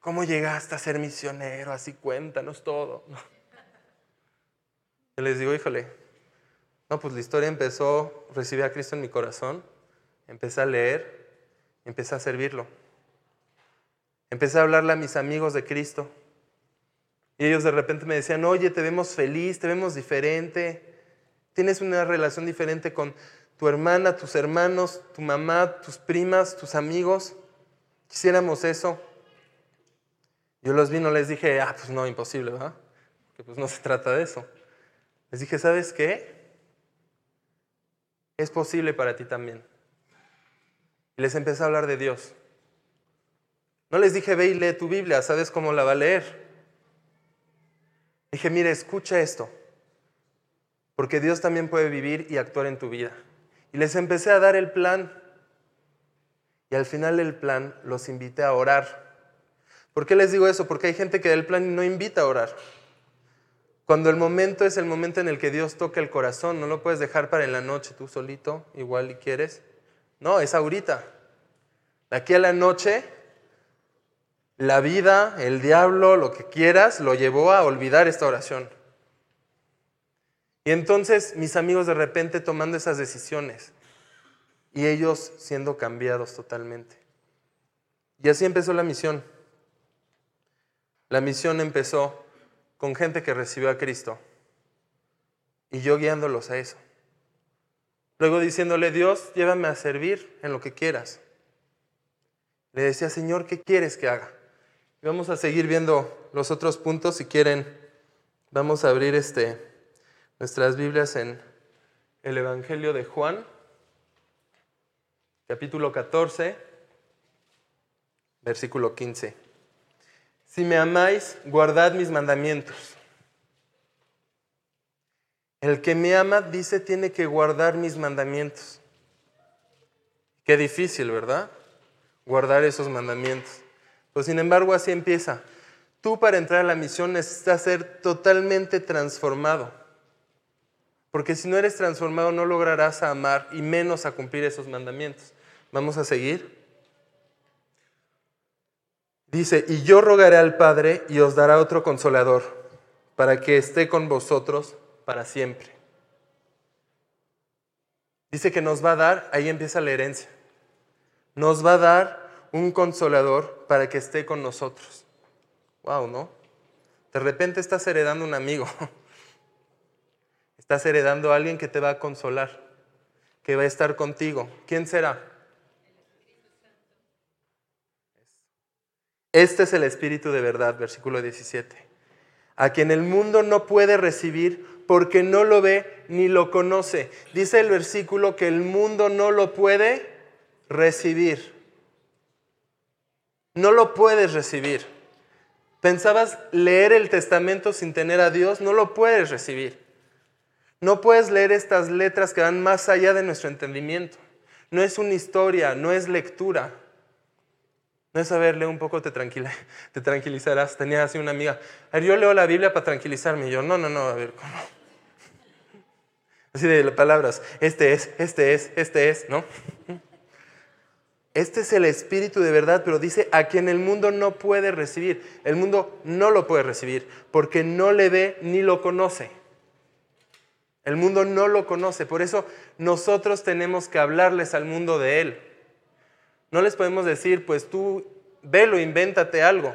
¿cómo llegaste a ser misionero? Así cuéntanos todo. Yo les digo, híjole, no, pues la historia empezó, recibí a Cristo en mi corazón, empecé a leer, empecé a servirlo. Empecé a hablarle a mis amigos de Cristo. Y ellos de repente me decían, oye, te vemos feliz, te vemos diferente, tienes una relación diferente con tu hermana, tus hermanos, tu mamá, tus primas, tus amigos. Quisiéramos eso. Yo los vi, no les dije, ah, pues no, imposible, ¿verdad? Porque pues no se trata de eso. Les dije, ¿sabes qué? Es posible para ti también. Y les empecé a hablar de Dios. No les dije, ve y lee tu Biblia, ¿sabes cómo la va a leer? Dije, mire, escucha esto, porque Dios también puede vivir y actuar en tu vida. Y les empecé a dar el plan. Y al final del plan los invité a orar. ¿Por qué les digo eso? Porque hay gente que del plan no invita a orar. Cuando el momento es el momento en el que Dios toca el corazón, no lo puedes dejar para en la noche tú solito, igual y quieres. No, es ahorita. Aquí a la noche, la vida, el diablo, lo que quieras, lo llevó a olvidar esta oración. Y entonces mis amigos de repente tomando esas decisiones y ellos siendo cambiados totalmente. Y así empezó la misión. La misión empezó con gente que recibió a Cristo y yo guiándolos a eso. Luego diciéndole, Dios, llévame a servir en lo que quieras. Le decía, Señor, ¿qué quieres que haga? Vamos a seguir viendo los otros puntos. Si quieren, vamos a abrir este, nuestras Biblias en el Evangelio de Juan, capítulo 14, versículo 15. Si me amáis, guardad mis mandamientos. El que me ama, dice, tiene que guardar mis mandamientos. Qué difícil, ¿verdad? Guardar esos mandamientos. Pues sin embargo, así empieza. Tú para entrar a la misión necesitas ser totalmente transformado. Porque si no eres transformado no lograrás amar y menos a cumplir esos mandamientos. Vamos a seguir. Dice, y yo rogaré al Padre y os dará otro consolador, para que esté con vosotros para siempre. Dice que nos va a dar, ahí empieza la herencia, nos va a dar un consolador para que esté con nosotros. Wow, ¿no? De repente estás heredando un amigo, estás heredando a alguien que te va a consolar, que va a estar contigo. ¿Quién será? Este es el Espíritu de verdad, versículo 17, a quien el mundo no puede recibir porque no lo ve ni lo conoce. Dice el versículo que el mundo no lo puede recibir. No lo puedes recibir. ¿Pensabas leer el testamento sin tener a Dios? No lo puedes recibir. No puedes leer estas letras que van más allá de nuestro entendimiento. No es una historia, no es lectura. No es saber, un poco, te, te tranquilizarás. Tenía así una amiga, a ver, yo leo la Biblia para tranquilizarme. Y yo, no, no, no, a ver, ¿cómo? Así de palabras, este es, este es, este es, ¿no? Este es el Espíritu de verdad, pero dice a quien el mundo no puede recibir. El mundo no lo puede recibir porque no le ve ni lo conoce. El mundo no lo conoce. Por eso nosotros tenemos que hablarles al mundo de Él. No les podemos decir, pues tú velo, invéntate algo.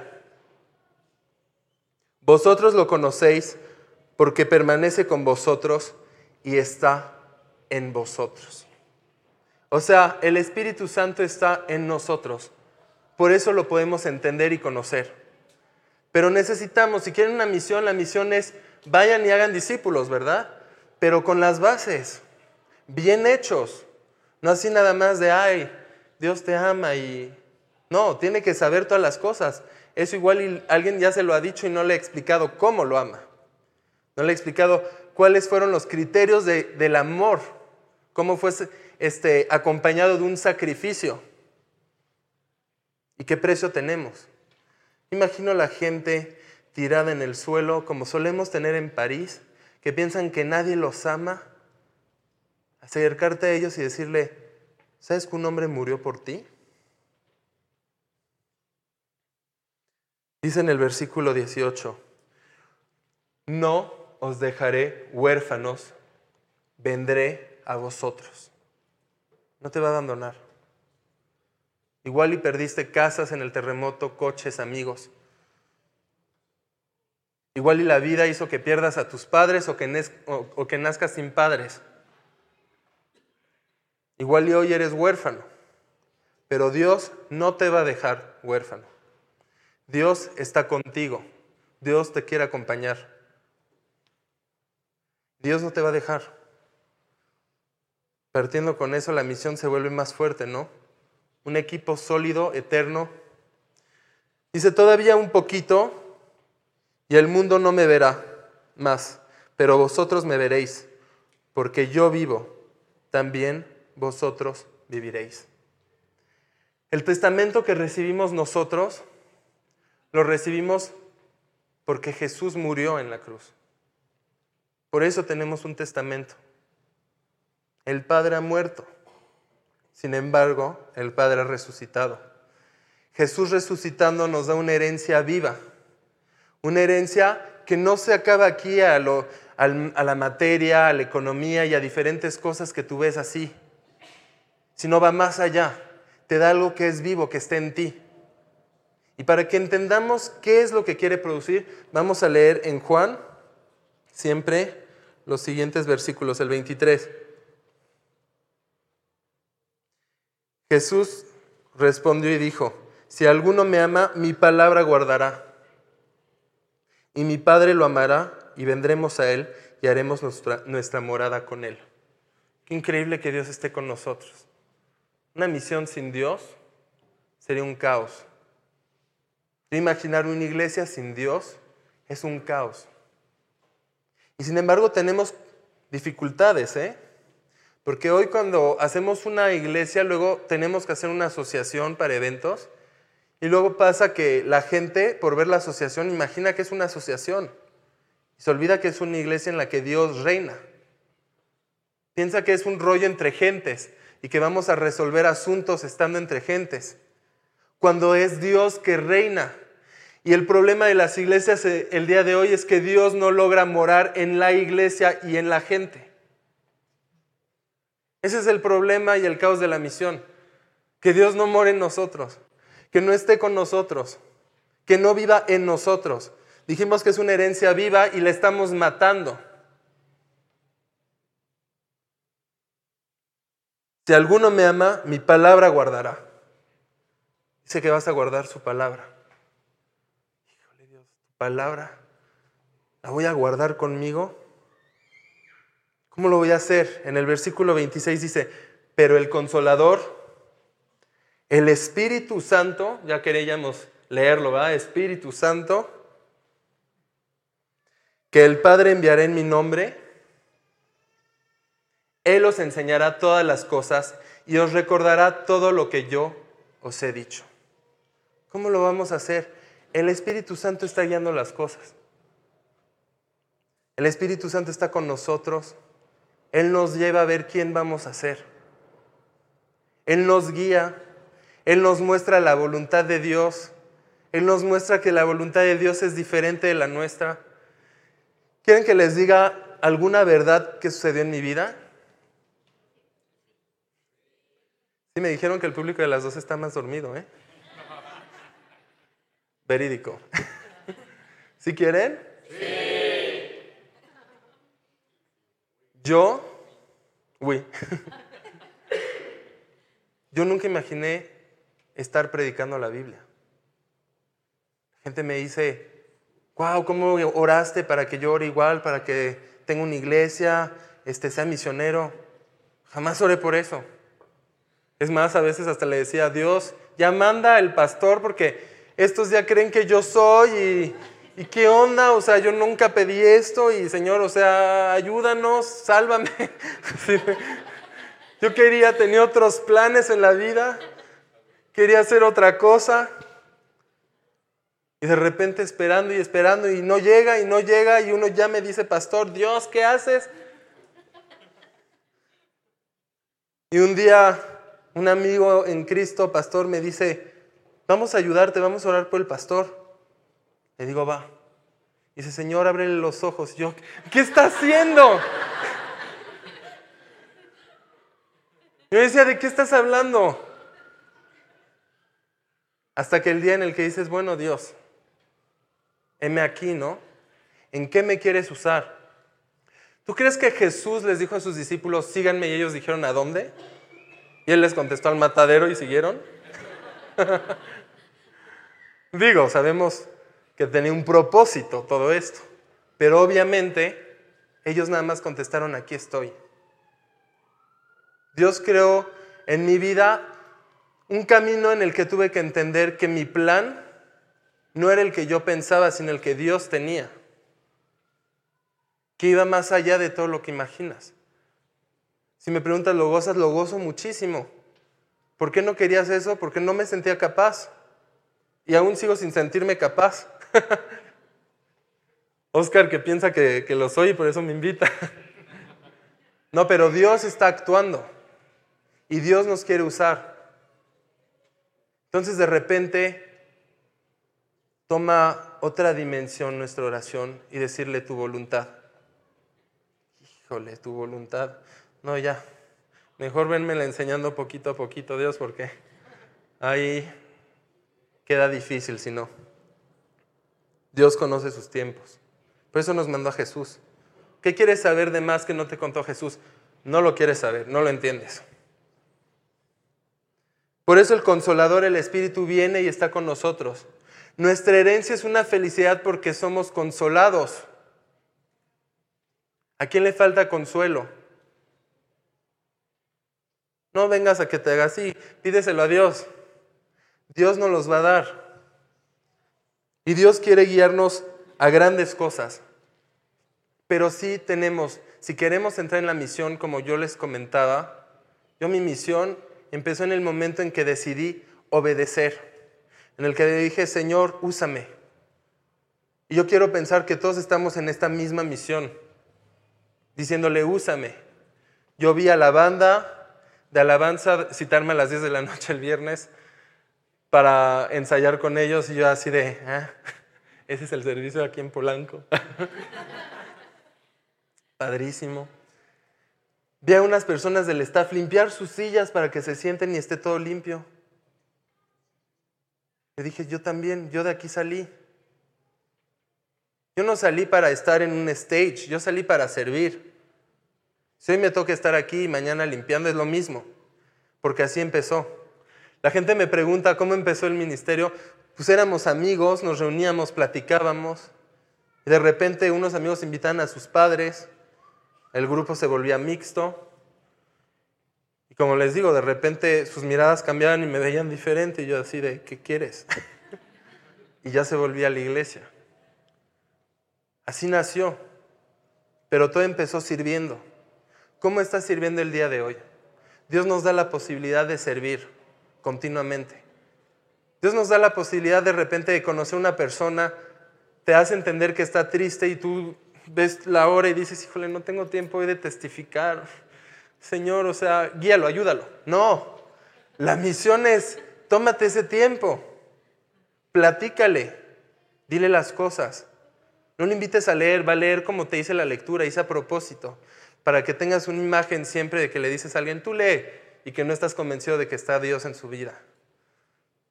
Vosotros lo conocéis porque permanece con vosotros y está en vosotros. O sea, el Espíritu Santo está en nosotros. Por eso lo podemos entender y conocer. Pero necesitamos, si quieren una misión, la misión es vayan y hagan discípulos, ¿verdad? Pero con las bases, bien hechos. No así nada más de, ay, Dios te ama y no, tiene que saber todas las cosas. Eso igual alguien ya se lo ha dicho y no le ha explicado cómo lo ama. No le ha explicado cuáles fueron los criterios del amor, cómo fue este, acompañado de un sacrificio y qué precio tenemos. Imagino a la gente tirada en el suelo, como solemos tener en París, que piensan que nadie los ama, acercarte a ellos y decirle, ¿sabes que un hombre murió por ti? Dice en el versículo 18, no os dejaré huérfanos, vendré a vosotros. No te va a abandonar. Igual y perdiste casas en el terremoto, coches, amigos. Igual y la vida hizo que pierdas a tus padres o que, o que nazcas sin padres. Igual y hoy eres huérfano. Pero Dios no te va a dejar huérfano. Dios está contigo. Dios te quiere acompañar. Dios no te va a dejar. Partiendo con eso, la misión se vuelve más fuerte, ¿no? Un equipo sólido, eterno. Dice, todavía un poquito y el mundo no me verá más, pero vosotros me veréis, porque yo vivo, también vosotros viviréis. El testamento que recibimos nosotros lo recibimos porque Jesús murió en la cruz. Por eso tenemos un testamento. El Padre ha muerto. Sin embargo, el Padre ha resucitado. Jesús resucitando nos da una herencia viva. Una herencia que no se acaba aquí a, la materia, a la economía y a diferentes cosas que tú ves así, sino va más allá. Te da algo que es vivo, que está en ti. Y para que entendamos qué es lo que quiere producir, vamos a leer en Juan siempre los siguientes versículos, el 23. Jesús respondió y dijo, si alguno me ama, mi palabra guardará. Y mi Padre lo amará y vendremos a Él y haremos nuestra, nuestra morada con Él. Qué increíble que Dios esté con nosotros. Una misión sin Dios sería un caos. Imaginar una iglesia sin Dios es un caos. Y sin embargo tenemos dificultades, ¿eh? Porque hoy cuando hacemos una iglesia, luego tenemos que hacer una asociación para eventos. Y luego pasa que la gente, por ver la asociación, imagina que es una asociación. Y se olvida que es una iglesia en la que Dios reina. Piensa que es un rollo entre gentes y que vamos a resolver asuntos estando entre gentes. Cuando es Dios que reina. Y el problema de las iglesias eh, el día de hoy es que Dios no logra morar en la iglesia y en la gente. Ese es el problema y el caos de la misión. Que Dios no more en nosotros, que no esté con nosotros, que no viva en nosotros. Dijimos que es una herencia viva y la estamos matando. Si alguno me ama, mi palabra guardará. Dice que vas a guardar su palabra palabra, la voy a guardar conmigo. ¿Cómo lo voy a hacer? En el versículo 26 dice, pero el consolador, el Espíritu Santo, ya queríamos leerlo, ¿va? Espíritu Santo, que el Padre enviará en mi nombre, Él os enseñará todas las cosas y os recordará todo lo que yo os he dicho. ¿Cómo lo vamos a hacer? El Espíritu Santo está guiando las cosas. El Espíritu Santo está con nosotros. Él nos lleva a ver quién vamos a ser. Él nos guía. Él nos muestra la voluntad de Dios. Él nos muestra que la voluntad de Dios es diferente de la nuestra. ¿Quieren que les diga alguna verdad que sucedió en mi vida? Sí, me dijeron que el público de las dos está más dormido, ¿eh? Verídico. ¿Sí quieren? Sí. Yo, uy, yo nunca imaginé estar predicando la Biblia. La gente me dice, wow, ¿cómo oraste para que yo ore igual, para que tenga una iglesia, este, sea misionero? Jamás oré por eso. Es más, a veces hasta le decía a Dios, ya manda el pastor porque estos ya creen que yo soy ¿y qué onda? O sea, yo nunca pedí esto y Señor, o sea, ayúdanos, sálvame. Yo quería, tener otros planes en la vida, quería hacer otra cosa. Y de repente esperando y esperando y no llega y no llega y uno ya me dice, pastor, Dios, ¿qué haces? Y un día un amigo en Cristo, pastor, me dice, vamos a ayudarte, vamos a orar por el pastor. Le digo, va. Dice, Señor, ábrele los ojos. Yo, ¿qué está haciendo? Yo decía, ¿de qué estás hablando? Hasta que el día en el que dices, bueno, Dios, heme aquí, ¿no? ¿En qué me quieres usar? ¿Tú crees que Jesús les dijo a sus discípulos, síganme y ellos dijeron, ¿a dónde? Y él les contestó al matadero y siguieron. Digo, sabemos que tenía un propósito todo esto, pero obviamente ellos nada más contestaron, aquí estoy. Dios creó en mi vida un camino en el que tuve que entender que mi plan no era el que yo pensaba, sino el que Dios tenía que iba más allá de todo lo que imaginas. Si me preguntas, ¿lo gozas? Lo gozo muchísimo. ¿Por qué no querías eso? Porque no me sentía capaz. Y aún sigo sin sentirme capaz. Oscar que piensa que, que lo soy y por eso me invita. no, pero Dios está actuando. Y Dios nos quiere usar. Entonces de repente toma otra dimensión nuestra oración y decirle tu voluntad híjole, tu voluntad. No, ya. Mejor venmela enseñando poquito a poquito, Dios, porque ahí queda difícil si no. Dios conoce sus tiempos. Por eso nos mandó a Jesús. ¿Qué quieres saber de más que no te contó Jesús? No lo quieres saber, no lo entiendes. Por eso el consolador, el Espíritu, viene y está con nosotros. Nuestra herencia es una felicidad porque somos consolados. ¿A quién le falta consuelo? No vengas a que te haga así, pídeselo a Dios. Dios nos los va a dar. Y Dios quiere guiarnos a grandes cosas. Pero sí tenemos, si queremos entrar en la misión, como yo les comentaba, yo mi misión empezó en el momento en que decidí obedecer, en el que dije, Señor, úsame. Y yo quiero pensar que todos estamos en esta misma misión diciéndole, úsame. Yo vi a la banda de alabanza citarme a las 10 de la noche el viernes para ensayar con ellos y yo así de, ah, ese es el servicio aquí en Polanco. Padrísimo. Vi a unas personas del staff limpiar sus sillas para que se sienten y esté todo limpio. Le dije, yo también, yo de aquí salí. Yo no salí para estar en un stage, yo salí para servir. Si hoy me toca estar aquí y mañana limpiando es lo mismo, porque así empezó. La gente me pregunta cómo empezó el ministerio. Pues éramos amigos, nos reuníamos, platicábamos. Y de repente unos amigos invitan a sus padres, el grupo se volvía mixto. Y como les digo, de repente sus miradas cambiaban y me veían diferente y yo así de, ¿qué quieres? y ya se volvía a la iglesia. Así nació. Pero todo empezó sirviendo. ¿Cómo estás sirviendo el día de hoy? Dios nos da la posibilidad de servir continuamente. Dios nos da la posibilidad de repente de conocer a una persona, te hace entender que está triste y tú ves la hora y dices, híjole, no tengo tiempo hoy de testificar. Señor, o sea, guíalo, ayúdalo. No, la misión es, tómate ese tiempo, platícale, dile las cosas. No le invites a leer, va a leer como te dice la lectura, hice a propósito, para que tengas una imagen siempre de que le dices a alguien, tú lee, y que no estás convencido de que está Dios en su vida.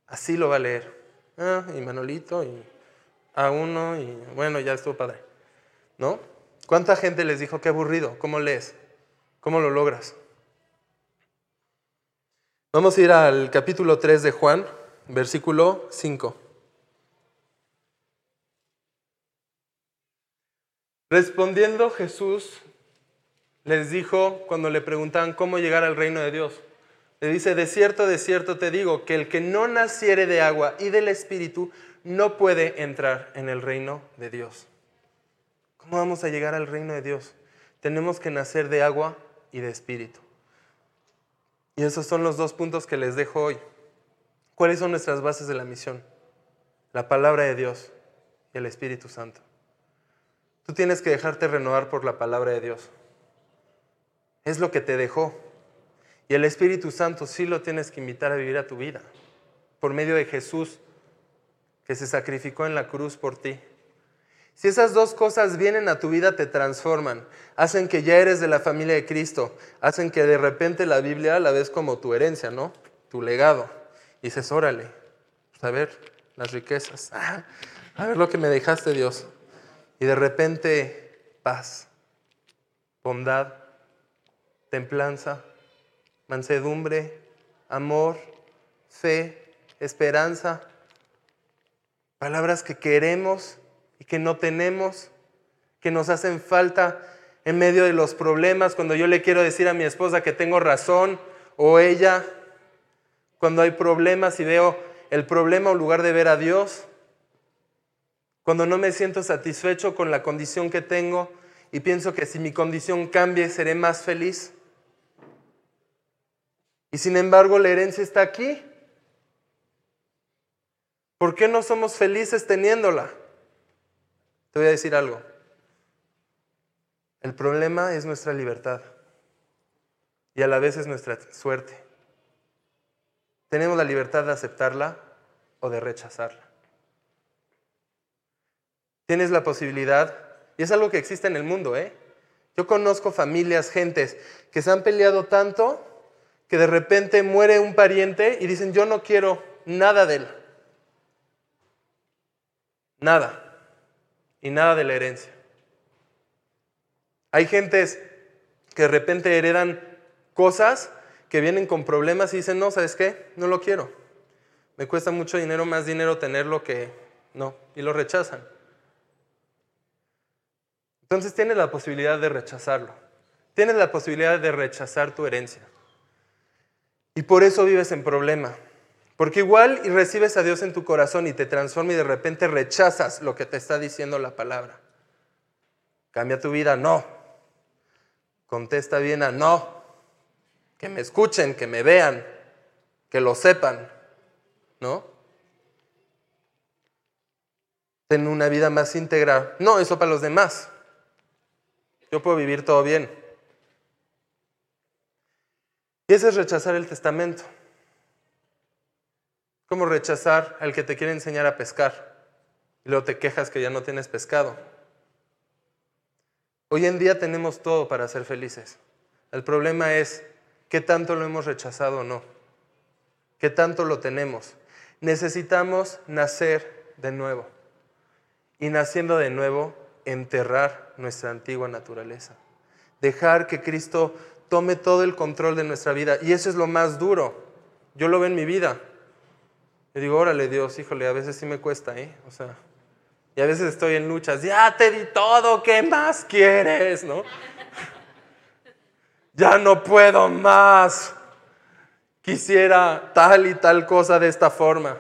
Así lo va a leer. Ah, y Manolito, y a uno, y bueno, ya estuvo padre. ¿No? ¿Cuánta gente les dijo, qué aburrido? ¿Cómo lees? ¿Cómo lo logras? Vamos a ir al capítulo 3 de Juan, versículo 5. Respondiendo Jesús les dijo cuando le preguntaban cómo llegar al reino de Dios. Le dice, de cierto, de cierto te digo, que el que no naciere de agua y del Espíritu no puede entrar en el reino de Dios. ¿Cómo vamos a llegar al reino de Dios? Tenemos que nacer de agua y de espíritu. Y esos son los dos puntos que les dejo hoy. ¿Cuáles son nuestras bases de la misión? La palabra de Dios y el Espíritu Santo. Tú tienes que dejarte renovar por la palabra de Dios. Es lo que te dejó. Y el Espíritu Santo sí lo tienes que invitar a vivir a tu vida. Por medio de Jesús, que se sacrificó en la cruz por ti. Si esas dos cosas vienen a tu vida, te transforman, hacen que ya eres de la familia de Cristo, hacen que de repente la Biblia la ves como tu herencia, ¿no? Tu legado. Y dices, órale, pues, a ver las riquezas, a ver lo que me dejaste Dios. Y de repente paz, bondad, templanza, mansedumbre, amor, fe, esperanza. Palabras que queremos y que no tenemos, que nos hacen falta en medio de los problemas, cuando yo le quiero decir a mi esposa que tengo razón o ella, cuando hay problemas y veo el problema en lugar de ver a Dios, cuando no me siento satisfecho con la condición que tengo y pienso que si mi condición cambie seré más feliz. Y sin embargo la herencia está aquí. ¿Por qué no somos felices teniéndola? Te voy a decir algo. El problema es nuestra libertad y a la vez es nuestra suerte. Tenemos la libertad de aceptarla o de rechazarla. Tienes la posibilidad, y es algo que existe en el mundo, ¿eh? Yo conozco familias, gentes que se han peleado tanto que de repente muere un pariente y dicen, yo no quiero nada de él. Nada. Y nada de la herencia. Hay gentes que de repente heredan cosas que vienen con problemas y dicen, no, ¿sabes qué? No lo quiero. Me cuesta mucho dinero, más dinero tenerlo que no. Y lo rechazan. Entonces tienes la posibilidad de rechazarlo. Tienes la posibilidad de rechazar tu herencia. Y por eso vives en problema. Porque igual y recibes a Dios en tu corazón y te transforma y de repente rechazas lo que te está diciendo la palabra. Cambia tu vida, no. Contesta bien a no. Que me escuchen, que me vean, que lo sepan, ¿no? Ten una vida más íntegra. No, eso para los demás. Yo puedo vivir todo bien. Y ese es rechazar el testamento. Como rechazar al que te quiere enseñar a pescar y luego te quejas que ya no tienes pescado. Hoy en día tenemos todo para ser felices. El problema es qué tanto lo hemos rechazado o no. ¿Qué tanto lo tenemos? Necesitamos nacer de nuevo. Y naciendo de nuevo, enterrar nuestra antigua naturaleza. Dejar que Cristo tome todo el control de nuestra vida. Y eso es lo más duro. Yo lo veo en mi vida. Le digo, órale Dios, híjole, a veces sí me cuesta, ¿eh? O sea, y a veces estoy en luchas, ya te di todo, ¿qué más quieres? ¿No? ya no puedo más. Quisiera tal y tal cosa de esta forma.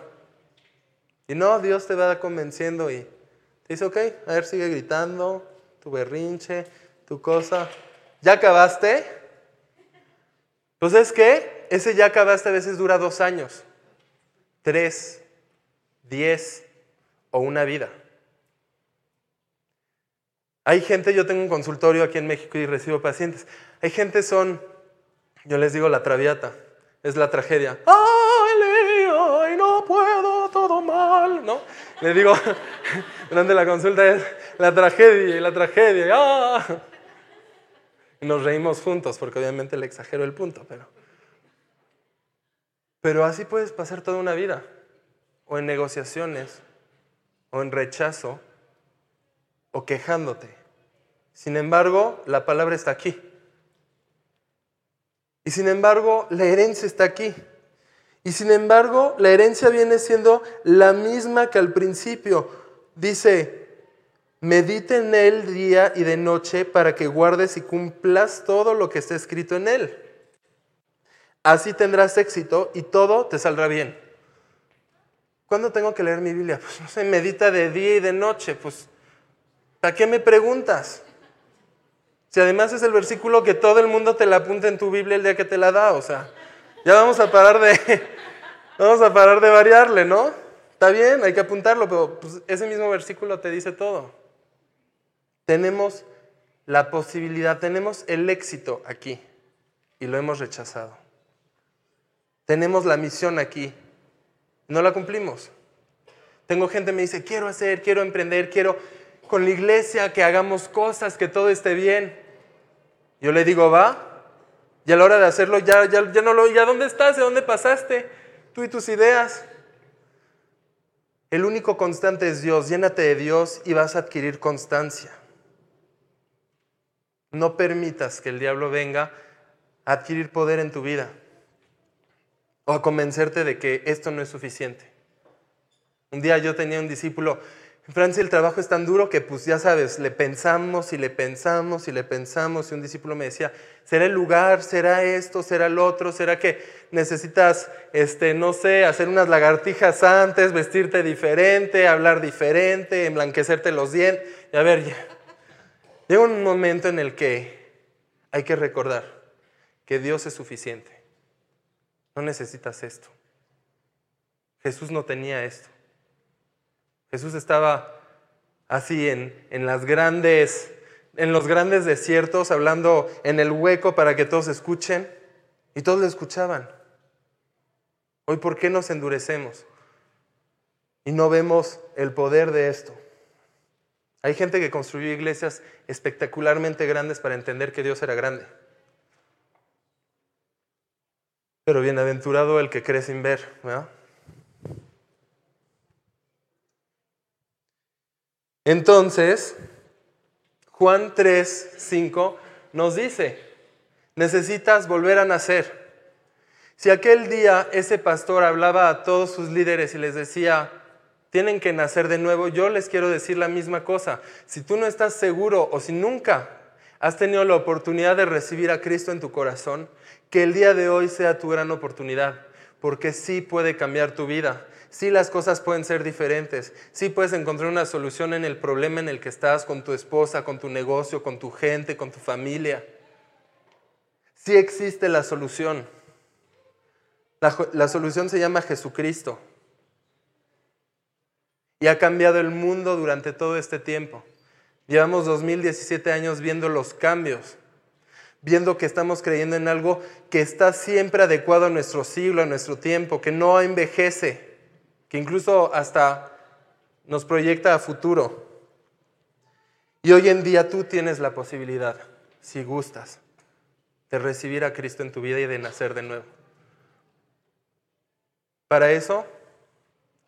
Y no, Dios te va convenciendo y te dice, ok, a ver, sigue gritando, tu berrinche, tu cosa. ¿Ya acabaste? Pues es que ese ya acabaste a veces dura dos años, tres, diez o una vida. Hay gente, yo tengo un consultorio aquí en México y recibo pacientes. Hay gente son, yo les digo la traviata, es la tragedia. ¡Ay, no puedo, todo mal! ¿No? Le digo, durante la consulta es la tragedia y la tragedia. ¡Ah! Y nos reímos juntos, porque obviamente le exagero el punto, pero... Pero así puedes pasar toda una vida, o en negociaciones, o en rechazo, o quejándote. Sin embargo, la palabra está aquí. Y sin embargo, la herencia está aquí. Y sin embargo, la herencia viene siendo la misma que al principio. Dice, Medite en él día y de noche para que guardes y cumplas todo lo que está escrito en él. Así tendrás éxito y todo te saldrá bien. ¿Cuándo tengo que leer mi Biblia? Pues no sé, medita de día y de noche. Pues, ¿para qué me preguntas? Si además es el versículo que todo el mundo te la apunta en tu Biblia el día que te la da, o sea, ya vamos a parar de, vamos a parar de variarle, ¿no? Está bien, hay que apuntarlo, pero pues, ese mismo versículo te dice todo. Tenemos la posibilidad, tenemos el éxito aquí y lo hemos rechazado. Tenemos la misión aquí, no la cumplimos. Tengo gente que me dice, quiero hacer, quiero emprender, quiero con la iglesia que hagamos cosas, que todo esté bien. Yo le digo, va, y a la hora de hacerlo, ya, ya, ya no lo, ¿ya dónde estás? ¿De dónde pasaste? Tú y tus ideas. El único constante es Dios. Llénate de Dios y vas a adquirir constancia. No permitas que el diablo venga a adquirir poder en tu vida o a convencerte de que esto no es suficiente. Un día yo tenía un discípulo en Francia el trabajo es tan duro que, pues ya sabes, le pensamos y le pensamos y le pensamos. Y un discípulo me decía, ¿será el lugar? ¿Será esto? ¿Será el otro? ¿Será que necesitas, este, no sé, hacer unas lagartijas antes, vestirte diferente, hablar diferente, emblanquecerte los dientes? Y a ver, ya. Llega un momento en el que hay que recordar que Dios es suficiente. No necesitas esto. Jesús no tenía esto. Jesús estaba así en, en, grandes, en los grandes desiertos, hablando en el hueco para que todos escuchen, y todos le escuchaban. Hoy, ¿por qué nos endurecemos? Y no vemos el poder de esto. Hay gente que construyó iglesias espectacularmente grandes para entender que Dios era grande. Pero bienaventurado el que cree sin ver, ¿verdad? Entonces, Juan 3, 5 nos dice, necesitas volver a nacer. Si aquel día ese pastor hablaba a todos sus líderes y les decía, tienen que nacer de nuevo, yo les quiero decir la misma cosa. Si tú no estás seguro o si nunca has tenido la oportunidad de recibir a Cristo en tu corazón, que el día de hoy sea tu gran oportunidad, porque sí puede cambiar tu vida. Sí las cosas pueden ser diferentes. Sí puedes encontrar una solución en el problema en el que estás con tu esposa, con tu negocio, con tu gente, con tu familia. Sí existe la solución. La, la solución se llama Jesucristo. Y ha cambiado el mundo durante todo este tiempo. Llevamos 2017 años viendo los cambios, viendo que estamos creyendo en algo que está siempre adecuado a nuestro siglo, a nuestro tiempo, que no envejece que incluso hasta nos proyecta a futuro. Y hoy en día tú tienes la posibilidad, si gustas, de recibir a Cristo en tu vida y de nacer de nuevo. Para eso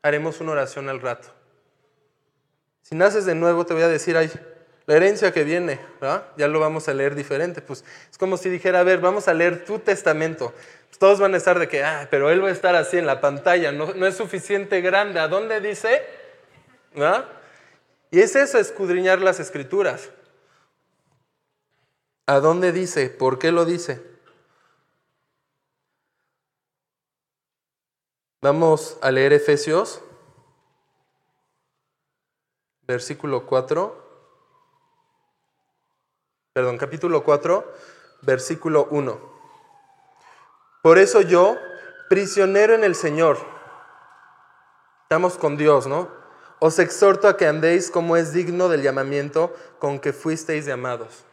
haremos una oración al rato. Si naces de nuevo, te voy a decir, ay, la herencia que viene, ya lo vamos a leer diferente. Pues es como si dijera, a ver, vamos a leer tu testamento. Pues, todos van a estar de que, ah, pero él va a estar así en la pantalla, no, no es suficiente grande. ¿A dónde dice? Y es eso, escudriñar las escrituras. ¿A dónde dice? ¿Por qué lo dice? Vamos a leer Efesios, versículo 4. Perdón, capítulo 4, versículo 1. Por eso yo, prisionero en el Señor, estamos con Dios, ¿no? Os exhorto a que andéis como es digno del llamamiento con que fuisteis llamados.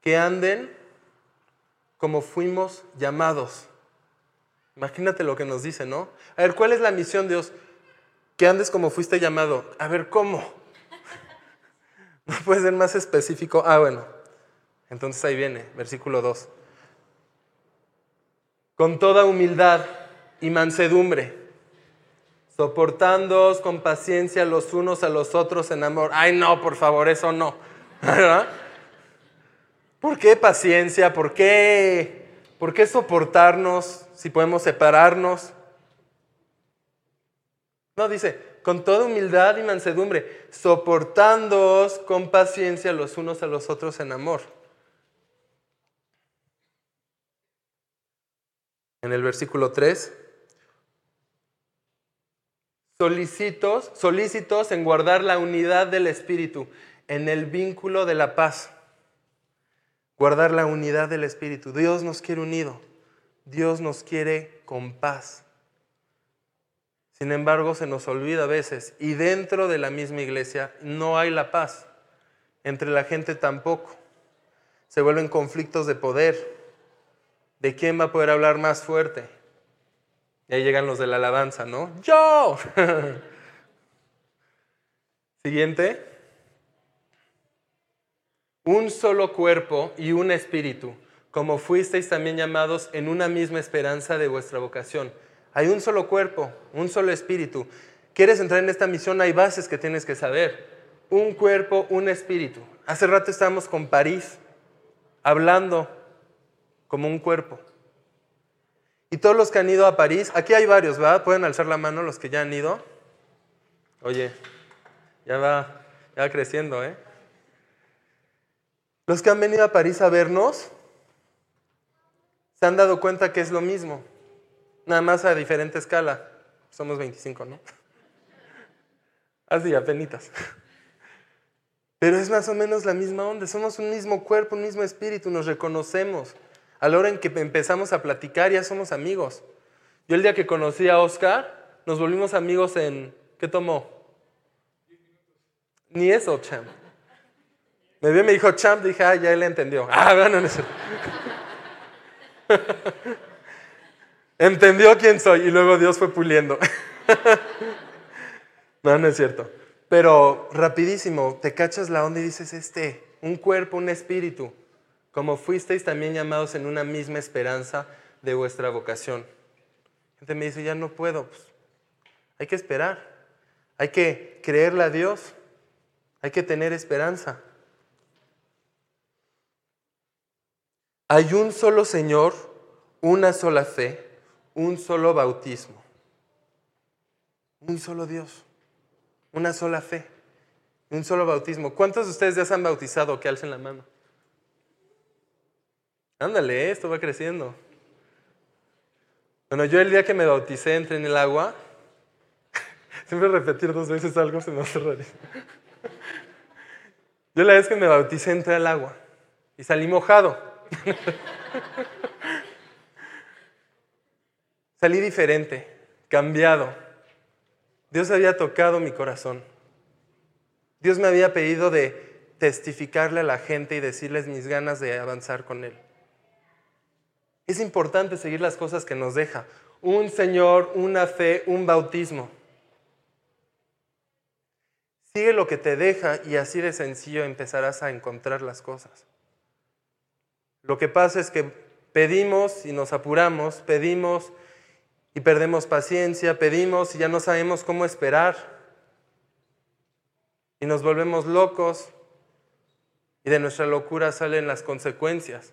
Que anden como fuimos llamados. Imagínate lo que nos dice, ¿no? A ver, ¿cuál es la misión de Dios? Que andes como fuiste llamado. A ver, ¿cómo? ¿No puede ser más específico? Ah, bueno. Entonces ahí viene, versículo 2 con toda humildad y mansedumbre, soportándoos con paciencia los unos a los otros en amor. Ay, no, por favor, eso no. ¿Por qué paciencia? ¿Por qué, ¿Por qué soportarnos si podemos separarnos? Dice, con toda humildad y mansedumbre, soportándoos con paciencia los unos a los otros en amor. en el versículo 3, solicitos, solícitos en guardar la unidad del Espíritu, en el vínculo de la paz. Guardar la unidad del Espíritu. Dios nos quiere unido. Dios nos quiere con paz. Sin embargo, se nos olvida a veces. Y dentro de la misma iglesia no hay la paz. Entre la gente tampoco. Se vuelven conflictos de poder. ¿De quién va a poder hablar más fuerte? Y ahí llegan los de la alabanza, ¿no? Yo. Siguiente. Un solo cuerpo y un espíritu, como fuisteis también llamados en una misma esperanza de vuestra vocación. Hay un solo cuerpo, un solo espíritu. ¿Quieres entrar en esta misión? Hay bases que tienes que saber. Un cuerpo, un espíritu. Hace rato estábamos con París, hablando como un cuerpo. Y todos los que han ido a París, aquí hay varios, ¿verdad? Pueden alzar la mano los que ya han ido. Oye, ya va, ya va creciendo, ¿eh? Los que han venido a París a vernos se han dado cuenta que es lo mismo, nada más a diferente escala. Somos 25, ¿no? Así, apenitas. Pero es más o menos la misma onda, somos un mismo cuerpo, un mismo espíritu, nos reconocemos. A la hora en que empezamos a platicar ya somos amigos. Yo el día que conocí a Oscar, nos volvimos amigos en... ¿Qué tomó? Ni eso, champ. Me vio y me dijo champ, dije, ah, ya él entendió. Ah, bueno, no es Entendió quién soy y luego Dios fue puliendo. no, no es cierto. Pero rapidísimo, te cachas la onda y dices, este, un cuerpo, un espíritu como fuisteis también llamados en una misma esperanza de vuestra vocación. Gente me dice, ya no puedo. Pues, hay que esperar. Hay que creerle a Dios. Hay que tener esperanza. Hay un solo Señor, una sola fe, un solo bautismo. Un solo Dios, una sola fe, un solo bautismo. ¿Cuántos de ustedes ya se han bautizado? Que alcen la mano. Ándale, esto va creciendo. Bueno, yo el día que me bauticé entré en el agua. Siempre repetir dos veces algo se me hace rarísimo. Yo la vez que me bauticé entré al agua y salí mojado. salí diferente, cambiado. Dios había tocado mi corazón. Dios me había pedido de testificarle a la gente y decirles mis ganas de avanzar con Él. Es importante seguir las cosas que nos deja. Un Señor, una fe, un bautismo. Sigue lo que te deja y así de sencillo empezarás a encontrar las cosas. Lo que pasa es que pedimos y nos apuramos, pedimos y perdemos paciencia, pedimos y ya no sabemos cómo esperar. Y nos volvemos locos y de nuestra locura salen las consecuencias.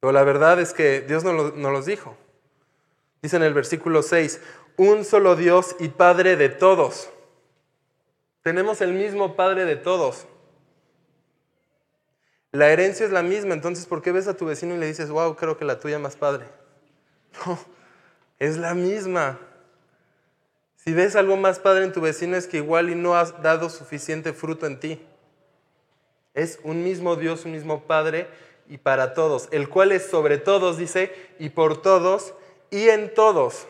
Pero la verdad es que Dios lo, los dijo. Dice en el versículo 6, un solo Dios y Padre de todos. Tenemos el mismo Padre de todos. La herencia es la misma, entonces ¿por qué ves a tu vecino y le dices, wow, creo que la tuya más padre? Es la misma. Si ves algo más padre en tu vecino es que igual y no has dado suficiente fruto en ti. Es un mismo Dios, un mismo Padre y para todos, el cual es sobre todos, dice, y por todos y en todos.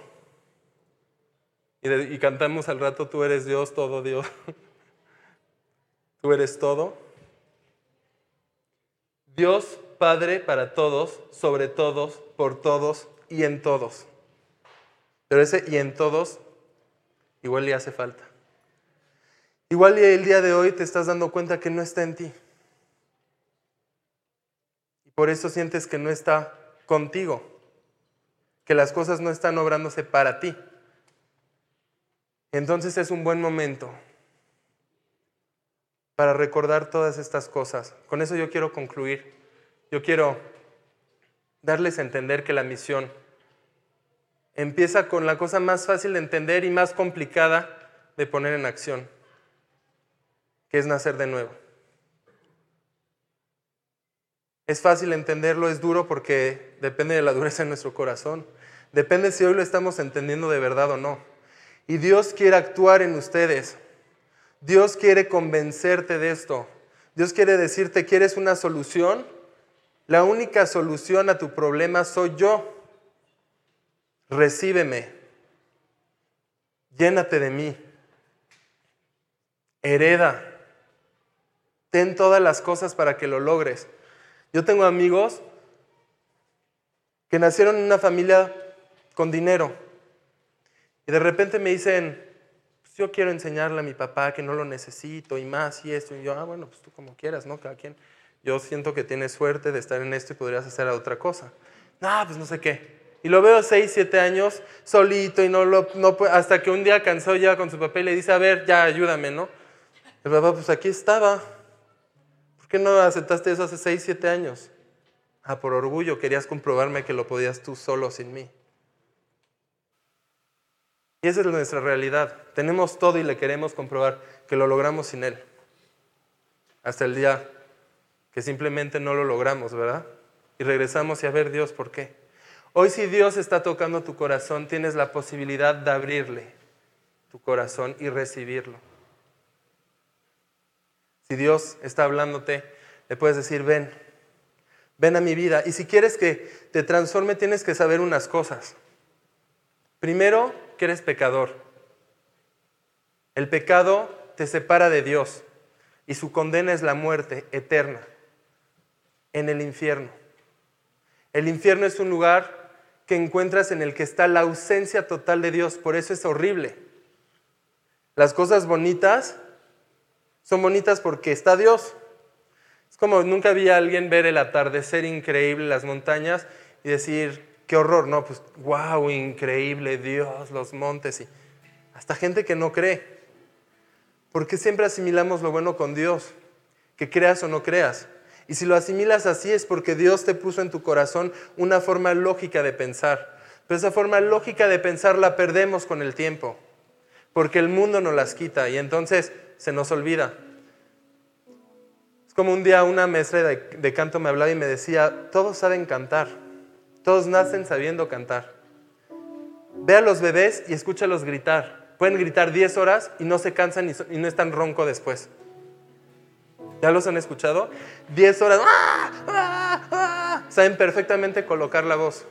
Y, cantamos al rato, tú eres Dios, todo Dios. tú eres todo. Dios Padre para todos, sobre todos, por todos y en todos. Pero ese y en todos igual le hace falta. Igual el día de hoy te estás dando cuenta que no está en ti. Por eso sientes que no está contigo, que las cosas no están obrándose para ti. Entonces es un buen momento para recordar todas estas cosas. Con eso yo quiero concluir. Yo quiero darles a entender que la misión empieza con la cosa más fácil de entender y más complicada de poner en acción, que es nacer de nuevo. Es fácil entenderlo, es duro porque depende de la dureza de nuestro corazón. Depende si hoy lo estamos entendiendo de verdad o no. Y Dios quiere actuar en ustedes. Dios quiere convencerte de esto. Dios quiere decirte, ¿quieres una solución? La única solución a tu problema soy yo. Recíbeme. Llénate de mí. Hereda. Ten todas las cosas para que lo logres. Yo tengo amigos que nacieron en una familia con dinero y de repente me dicen, pues yo quiero enseñarle a mi papá que no lo necesito y más y esto. Y yo, ah, bueno, pues tú como quieras, ¿no? Cada quien. Yo siento que tienes suerte de estar en esto y podrías hacer otra cosa. No, pues no sé qué. Y lo veo seis, siete años solito y no lo, no, hasta que un día cansó ya con su papá y le dice, a ver, ya ayúdame, ¿no? El papá, pues aquí estaba. ¿Por qué no aceptaste eso hace seis, siete años? Ah, por orgullo querías comprobarme que lo podías tú solo sin mí. Y esa es nuestra realidad. Tenemos todo y le queremos comprobar que lo logramos sin Él. Hasta el día que simplemente no lo logramos, ¿verdad? Y regresamos y a ver Dios, ¿por qué? Hoy si Dios está tocando tu corazón, tienes la posibilidad de abrirle tu corazón y recibirlo. Si Dios está hablándote, le puedes decir, ven, ven a mi vida. Y si quieres que te transforme, tienes que saber unas cosas. Primero, que eres pecador. El pecado te separa de Dios y su condena es la muerte eterna en el infierno. El infierno es un lugar que encuentras en el que está la ausencia total de Dios, por eso es horrible. Las cosas bonitas son bonitas porque está Dios. Es como nunca vi a alguien ver el atardecer increíble, las montañas, y decir, qué horror, no, pues wow, increíble, Dios, los montes, y hasta gente que no cree. Porque siempre asimilamos lo bueno con Dios, que creas o no creas. Y si lo asimilas así es porque Dios te puso en tu corazón una forma lógica de pensar. Pero esa forma lógica de pensar la perdemos con el tiempo, porque el mundo nos las quita y entonces se nos olvida. Como un día una maestra de, canto me hablaba y me decía, todos saben cantar, todos nacen sabiendo cantar. Ve a los bebés y escúchalos gritar. Pueden gritar 10 horas y no se cansan y, no están ronco después. ¿Ya los han escuchado? 10 horas. ¡ah! ¡Ah! ¡Ah! Saben perfectamente colocar la voz.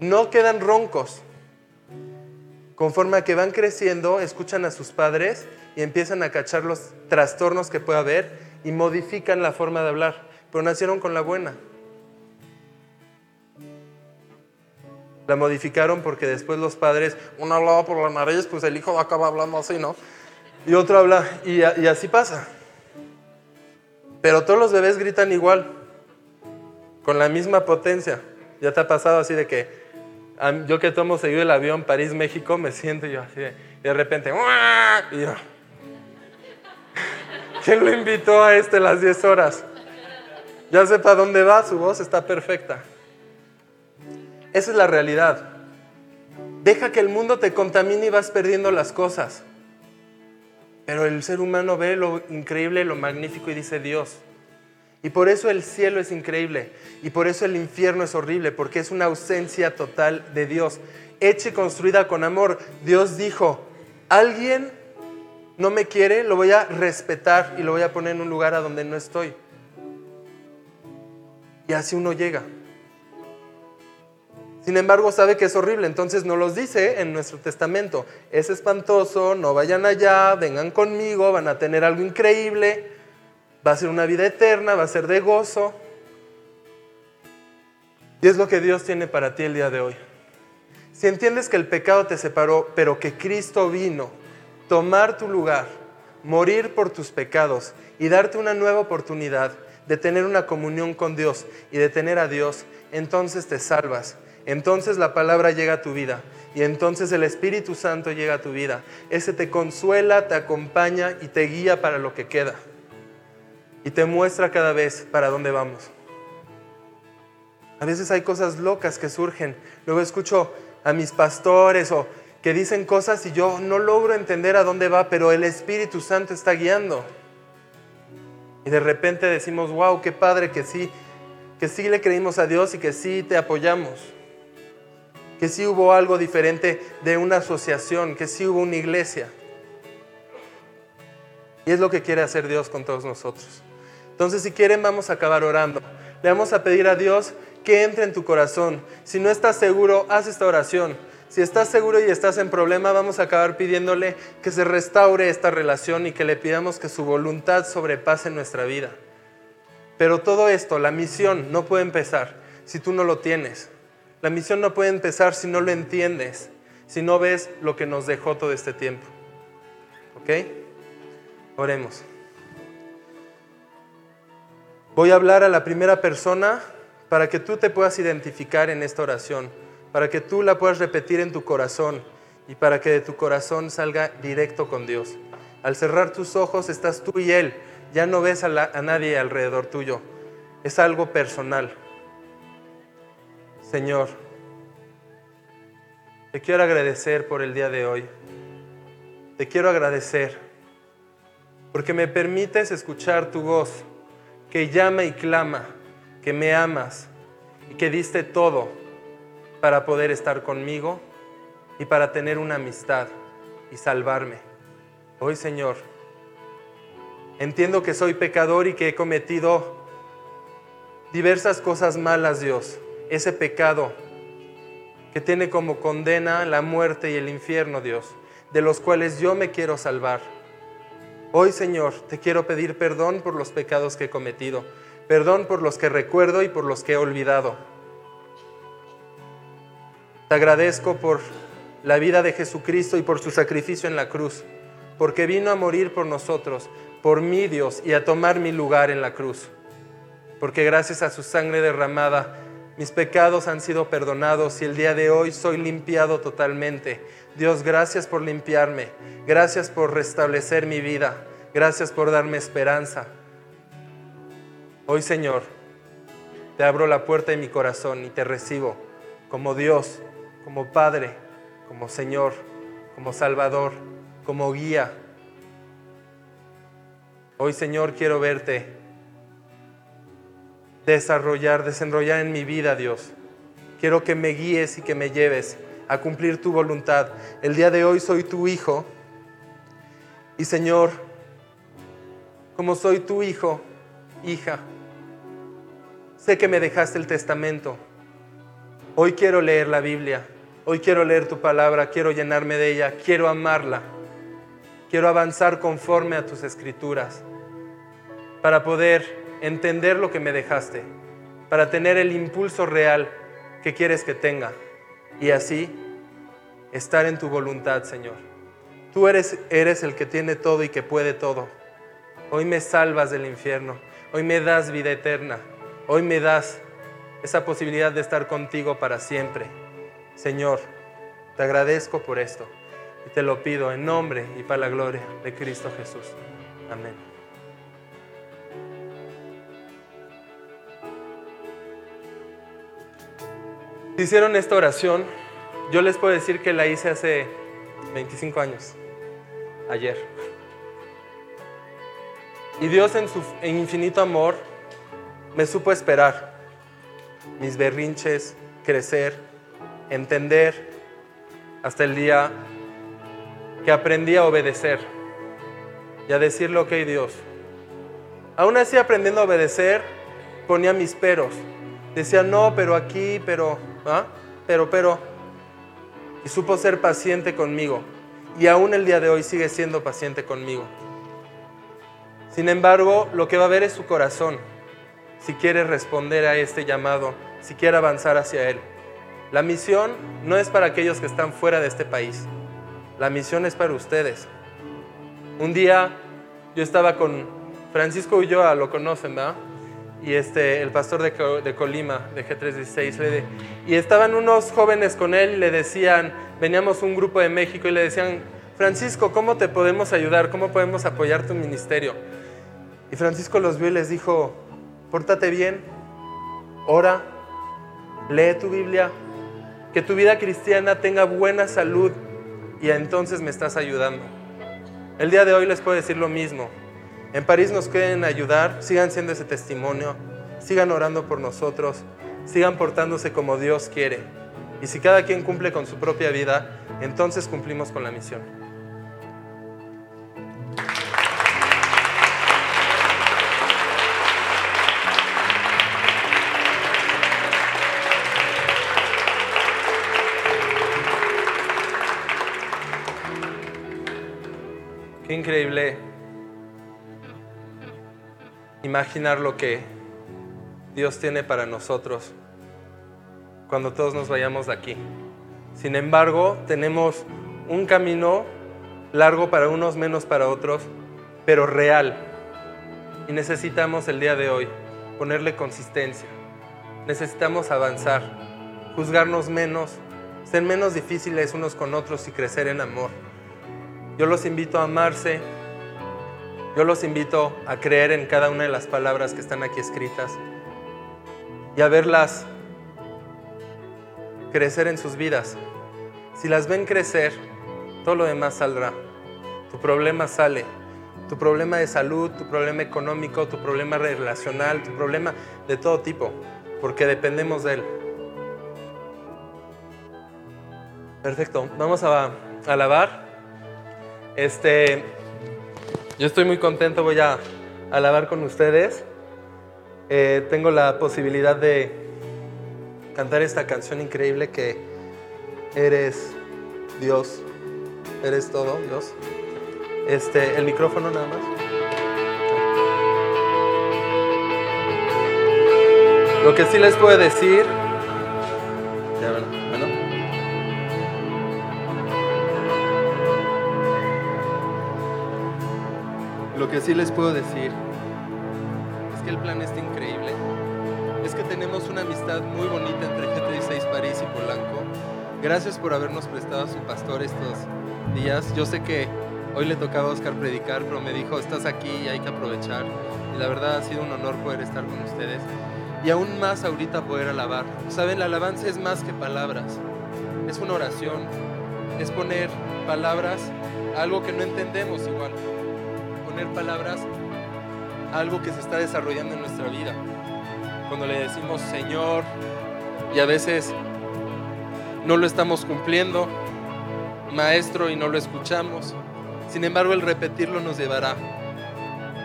No quedan roncos. Conforme a que van creciendo, escuchan a sus padres y empiezan a cachar los trastornos que puede haber y modifican la forma de hablar. Pero nacieron con la buena. La modificaron porque después los padres, uno hablaba por la nariz, pues el hijo acaba hablando así, ¿no? Y otro habla, y, y así pasa. Pero todos los bebés gritan igual, con la misma potencia. Ya te ha pasado así de que yo que tomo seguido el avión París-México, me siento yo así de, y de repente, y yo, ¿Quién lo invitó a este las 10 horas? Ya sepa dónde va, su voz está perfecta. Esa es la realidad. Deja que el mundo te contamine y vas perdiendo las cosas. Pero el ser humano ve lo increíble, lo magnífico y dice Dios. Y por eso el cielo es increíble. Y por eso el infierno es horrible, porque es una ausencia total de Dios. Hecha y construida con amor. Dios dijo, alguien no me quiere, lo voy a respetar y lo voy a poner en un lugar a donde no estoy. Y así uno llega. Sin embargo, sabe que es horrible, entonces no los dice en nuestro testamento. Es espantoso, no vayan allá, vengan conmigo, van a tener algo increíble, va a ser una vida eterna, va a ser de gozo. Y es lo que Dios tiene para ti el día de hoy. Si entiendes que el pecado te separó, pero que Cristo vino tomar tu lugar, morir por tus pecados y darte una nueva oportunidad de tener una comunión con Dios y de tener a Dios, entonces te salvas. Entonces la palabra llega a tu vida y entonces el Espíritu Santo llega a tu vida. Ese te consuela, te acompaña y te guía para lo que queda. Y te muestra cada vez para dónde vamos. A veces hay cosas locas que surgen. Luego escucho a mis pastores o que dicen cosas y yo no logro entender a dónde va, pero el Espíritu Santo está guiando. Y de repente decimos, wow, qué padre que sí, que sí le creímos a Dios y que sí te apoyamos. Que sí hubo algo diferente de una asociación, que sí hubo una iglesia. Y es lo que quiere hacer Dios con todos nosotros. Entonces, si quieren, vamos a acabar orando. Le vamos a pedir a Dios que entre en tu corazón. Si no estás seguro, haz esta oración. Si estás seguro y estás en problema, vamos a acabar pidiéndole que se restaure esta relación y que le pidamos que su voluntad sobrepase nuestra vida. Pero todo esto, la misión, no puede empezar si tú no lo tienes. La misión no puede empezar si no lo entiendes, si no ves lo que nos dejó todo este tiempo. ¿Ok? Oremos. Voy a hablar a la primera persona para que tú te puedas identificar en esta oración, para que tú la puedas repetir en tu corazón y para que de tu corazón salga directo con Dios. Al cerrar tus ojos estás tú y Él, ya no ves a, a nadie alrededor tuyo, es algo personal. Señor, te quiero agradecer por el día de hoy. Te quiero agradecer porque me permites escuchar tu voz que llama y clama, que me amas y que diste todo para poder estar conmigo y para tener una amistad y salvarme. Hoy, Señor, entiendo que soy pecador y que he cometido diversas cosas malas, Dios. Ese pecado que tiene como condena la muerte y el infierno, Dios, de los cuales yo me quiero salvar. Hoy, Señor, te quiero pedir perdón por los pecados que he cometido, perdón por los que recuerdo y por los que he olvidado. Te agradezco por la vida de Jesucristo y por su sacrificio en la cruz, porque vino a morir por nosotros, por mí Dios, y a tomar mi lugar en la cruz. Porque gracias a su sangre derramada, mis pecados han sido perdonados y el día de hoy soy limpiado totalmente. Dios, gracias por limpiarme, gracias por restablecer mi vida, gracias por darme esperanza. Hoy, Señor, te abro la puerta de mi corazón y te recibo como Dios, como Padre, como Señor, como Salvador, como guía. Hoy, Señor, quiero verte desarrollar, desenrollar en mi vida, Dios. Quiero que me guíes y que me lleves a cumplir tu voluntad. El día de hoy soy tu hijo. Y Señor, como soy tu hijo, hija, sé que me dejaste el testamento. Hoy quiero leer la Biblia. Hoy quiero leer tu palabra, quiero llenarme de ella, quiero amarla. Quiero avanzar conforme a tus escrituras para poder entender lo que me dejaste, para tener el impulso real que quieres que tenga y así estar en tu voluntad, Señor. Tú eres, eres el que tiene todo y que puede todo. Hoy me salvas del infierno, hoy me das vida eterna, hoy me das esa posibilidad de estar contigo para siempre. Señor, te agradezco por esto y te lo pido en nombre y para la gloria de Cristo Jesús. Amén. Si hicieron esta oración, yo les puedo decir que la hice hace 25 años, ayer. Y Dios en su infinito amor me supo esperar mis berrinches, crecer, entender, hasta el día que aprendí a obedecer y a decirle, ok Dios. Aún así aprendiendo a obedecer, ponía mis peros. Decía, no, pero aquí, pero, ¿ah? pero, pero. Y supo ser paciente conmigo. Y aún el día de hoy sigue siendo paciente conmigo. Sin embargo, lo que va a ver es su corazón. Si quiere responder a este llamado, si quiere avanzar hacia Él. La misión no es para aquellos que están fuera de este país. La misión es para ustedes. Un día yo estaba con Francisco Ulloa, lo conocen, ¿verdad? Y este, el pastor de, Colima, de G316, y estaban unos jóvenes con él le decían, veníamos un grupo de México y le decían, Francisco, ¿cómo te podemos ayudar? ¿Cómo podemos apoyar tu ministerio? Y Francisco los vio y les dijo, pórtate bien, ora, lee tu Biblia, que tu vida cristiana tenga buena salud y entonces me estás ayudando. El día de hoy les puedo decir lo mismo. En París nos quieren ayudar, sigan siendo ese testimonio, sigan orando por nosotros, sigan portándose como Dios quiere. Y si cada quien cumple con su propia vida, entonces cumplimos con la misión. Qué increíble imaginar lo que Dios tiene para nosotros cuando todos nos vayamos de aquí. Sin embargo, tenemos un camino largo para unos, menos para otros, pero real. Y necesitamos el día de hoy ponerle consistencia. Necesitamos avanzar, juzgarnos menos, ser menos difíciles unos con otros y crecer en amor. Yo los invito a amarse, yo los invito a creer en cada una de las palabras que están aquí escritas y a verlas crecer en sus vidas. Si las ven crecer, todo lo demás saldrá. Tu problema sale. Tu problema de salud, tu problema económico, tu problema relacional, tu problema de todo tipo, porque dependemos de Él. Perfecto, vamos a alabar. Este, yo estoy muy contento, voy a alabar con ustedes. Eh, tengo la posibilidad de cantar esta canción increíble que eres Dios, eres todo, Dios. Este, el micrófono nada más. Lo que sí les puedo decir Lo que sí les puedo decir es que el plan está increíble. Es que tenemos una amistad muy bonita entre G36 París y Polanco. Gracias por habernos prestado a su pastor estos días. Yo sé que hoy le tocaba a Oscar predicar, pero me dijo, estás aquí y hay que aprovechar. Y la verdad ha sido un honor poder estar con ustedes. Y aún más ahorita poder alabar. Saben, la alabanza es más que palabras. Es una oración. Es poner palabras a algo que no entendemos igual palabras algo que se está desarrollando en nuestra vida. Cuando le decimos Señor y a veces no lo estamos cumpliendo, Maestro, y no lo escuchamos. Sin embargo, el repetirlo nos llevará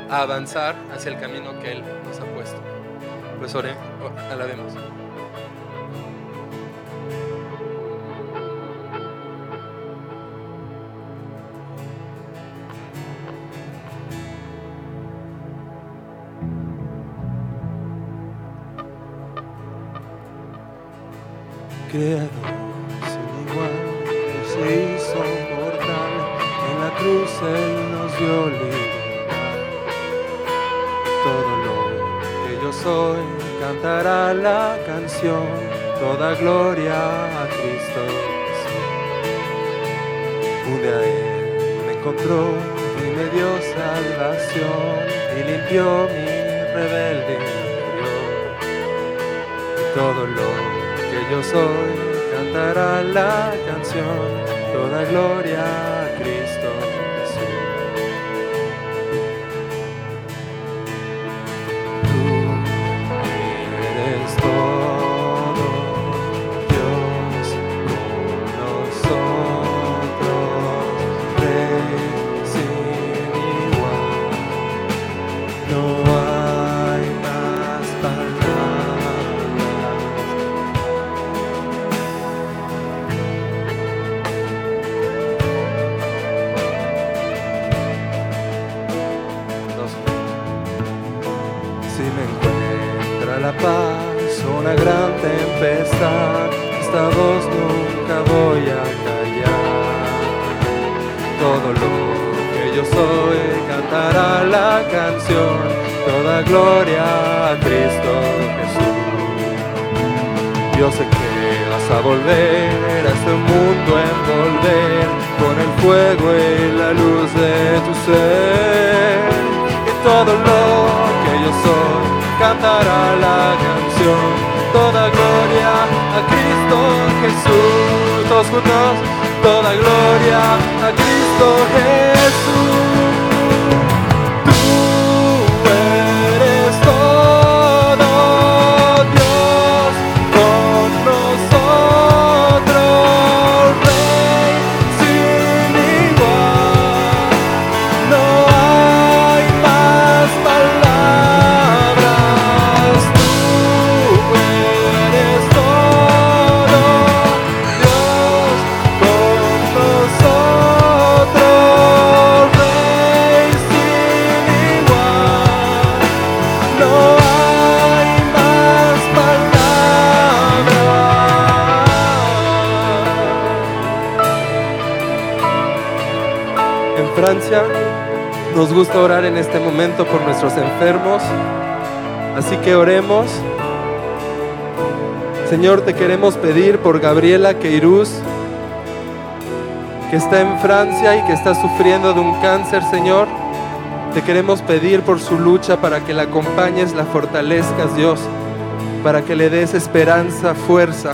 a avanzar hacia el camino que Él nos ha puesto. Pues ore, alabemos. Creador sin igual, se hizo mortal, en la cruz Él nos dio libertad. Todo lo que yo soy cantará la canción, toda gloria a Cristo Un día Él me encontró y me dio salvación y limpió mi rebelde soy, cantará la canción, toda gloria a Cristo. Nos gusta orar en este momento por nuestros enfermos. Así que oremos. Señor, te queremos pedir por Gabriela Queiruz, que está en Francia y que está sufriendo de un cáncer, Señor. Te queremos pedir por su lucha para que la acompañes, la fortalezcas, Dios, para que le des esperanza, fuerza,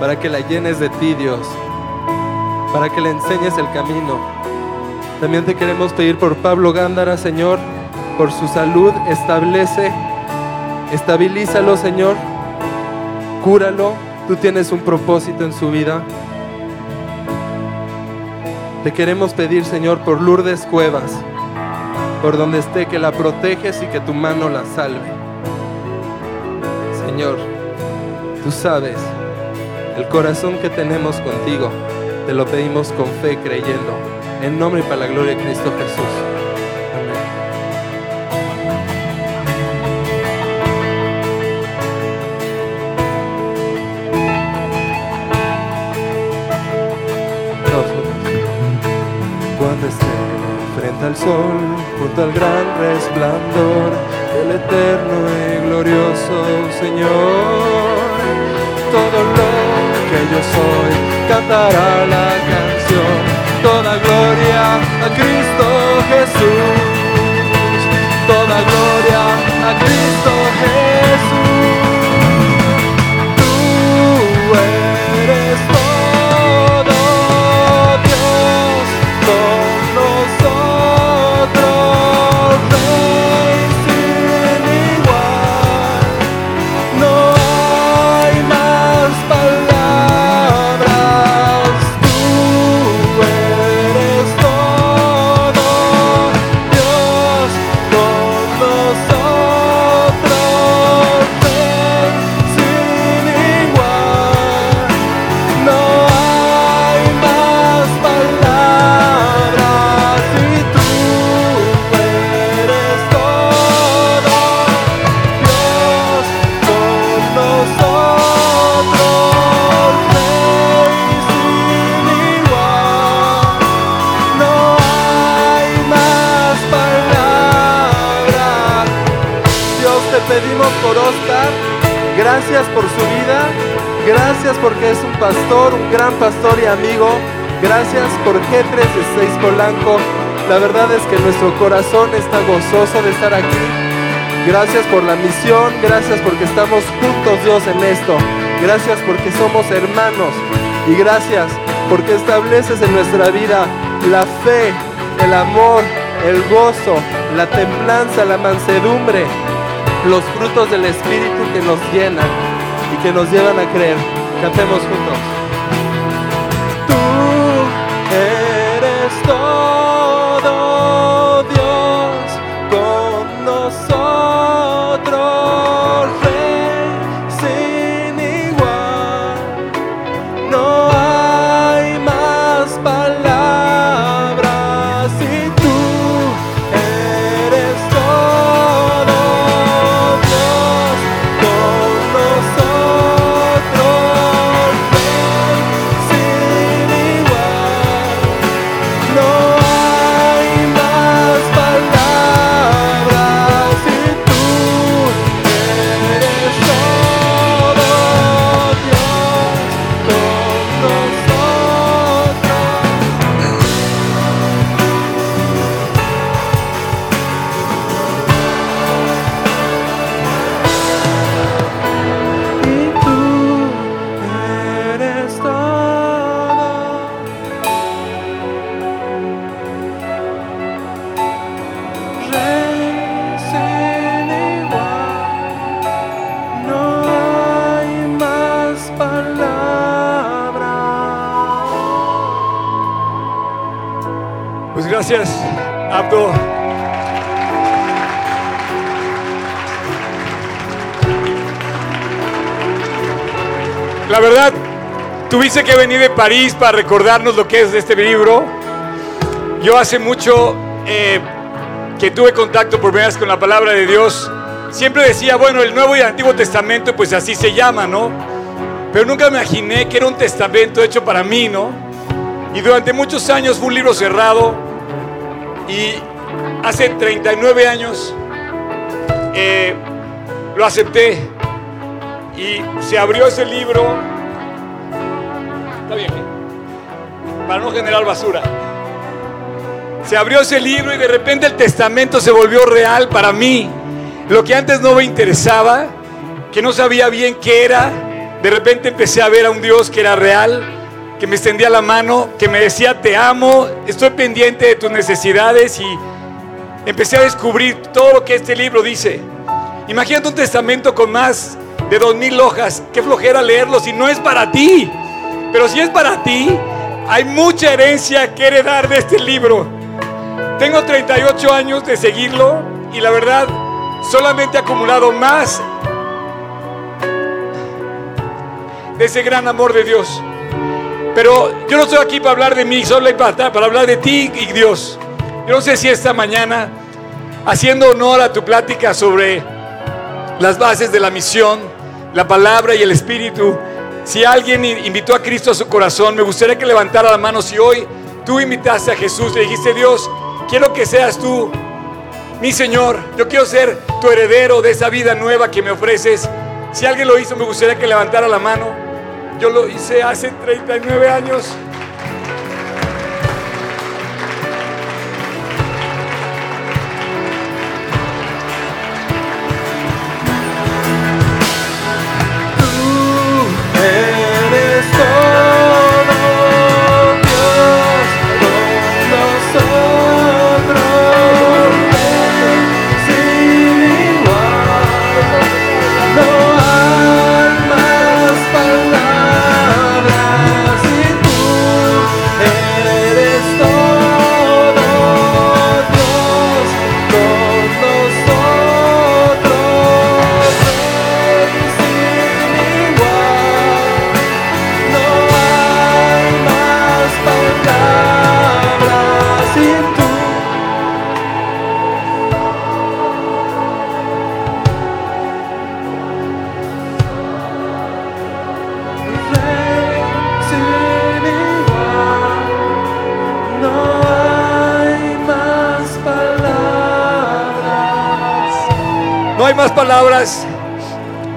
para que la llenes de ti, Dios, para que le enseñes el camino. También te queremos pedir por Pablo Gándara, Señor, por su salud, establece, estabilízalo, Señor, cúralo, tú tienes un propósito en su vida. Te queremos pedir, Señor, por Lourdes Cuevas, por donde esté, que la proteges y que tu mano la salve. Señor, tú sabes el corazón que tenemos contigo. Te lo pedimos con fe, creyendo. En nombre y para la gloria de Cristo Jesús. Amén. Cuando esté frente al sol, junto al gran resplandor del eterno y glorioso Señor, cantará la canción, toda gloria a Cristo Jesús, toda gloria a Cristo Jesús. Gracias por su vida. Gracias porque es un pastor, un gran pastor y amigo. Gracias por G36 Polanco. La verdad es que nuestro corazón está gozoso de estar aquí. Gracias por la misión, gracias porque estamos juntos Dios en esto. Gracias porque somos hermanos y gracias porque estableces en nuestra vida la fe, el amor, el gozo, la templanza, la mansedumbre, los frutos del Espíritu que nos llenan y que nos llevan a creer. Cantemos juntos. La verdad, tuviste que venir de París para recordarnos lo que es este libro. Yo hace mucho eh, que tuve contacto por primera vez con la palabra de Dios, siempre decía, bueno, el Nuevo y el Antiguo Testamento, pues así se llama, ¿no? Pero nunca me imaginé que era un testamento hecho para mí, ¿no? Y durante muchos años fue un libro cerrado. Y hace 39 años eh, lo acepté. Y se abrió ese libro. Está bien, ¿eh? Para no generar basura. Se abrió ese libro y de repente el testamento se volvió real para mí. Lo que antes no me interesaba, que no sabía bien qué era, de repente empecé a ver a un Dios que era real, que me extendía la mano, que me decía, te amo, estoy pendiente de tus necesidades y empecé a descubrir todo lo que este libro dice. Imagínate un testamento con más de dos mil hojas, qué flojera leerlo si no es para ti. Pero si es para ti, hay mucha herencia que heredar de este libro. Tengo 38 años de seguirlo y la verdad solamente he acumulado más de ese gran amor de Dios. Pero yo no estoy aquí para hablar de mí, solo para, para hablar de ti y Dios. Yo no sé si esta mañana, haciendo honor a tu plática sobre las bases de la misión, la palabra y el espíritu, si alguien invitó a Cristo a su corazón, me gustaría que levantara la mano si hoy tú invitaste a Jesús, le dijiste, Dios, quiero que seas tú mi Señor, yo quiero ser tu heredero de esa vida nueva que me ofreces. Si alguien lo hizo, me gustaría que levantara la mano. Yo lo hice hace 39 años.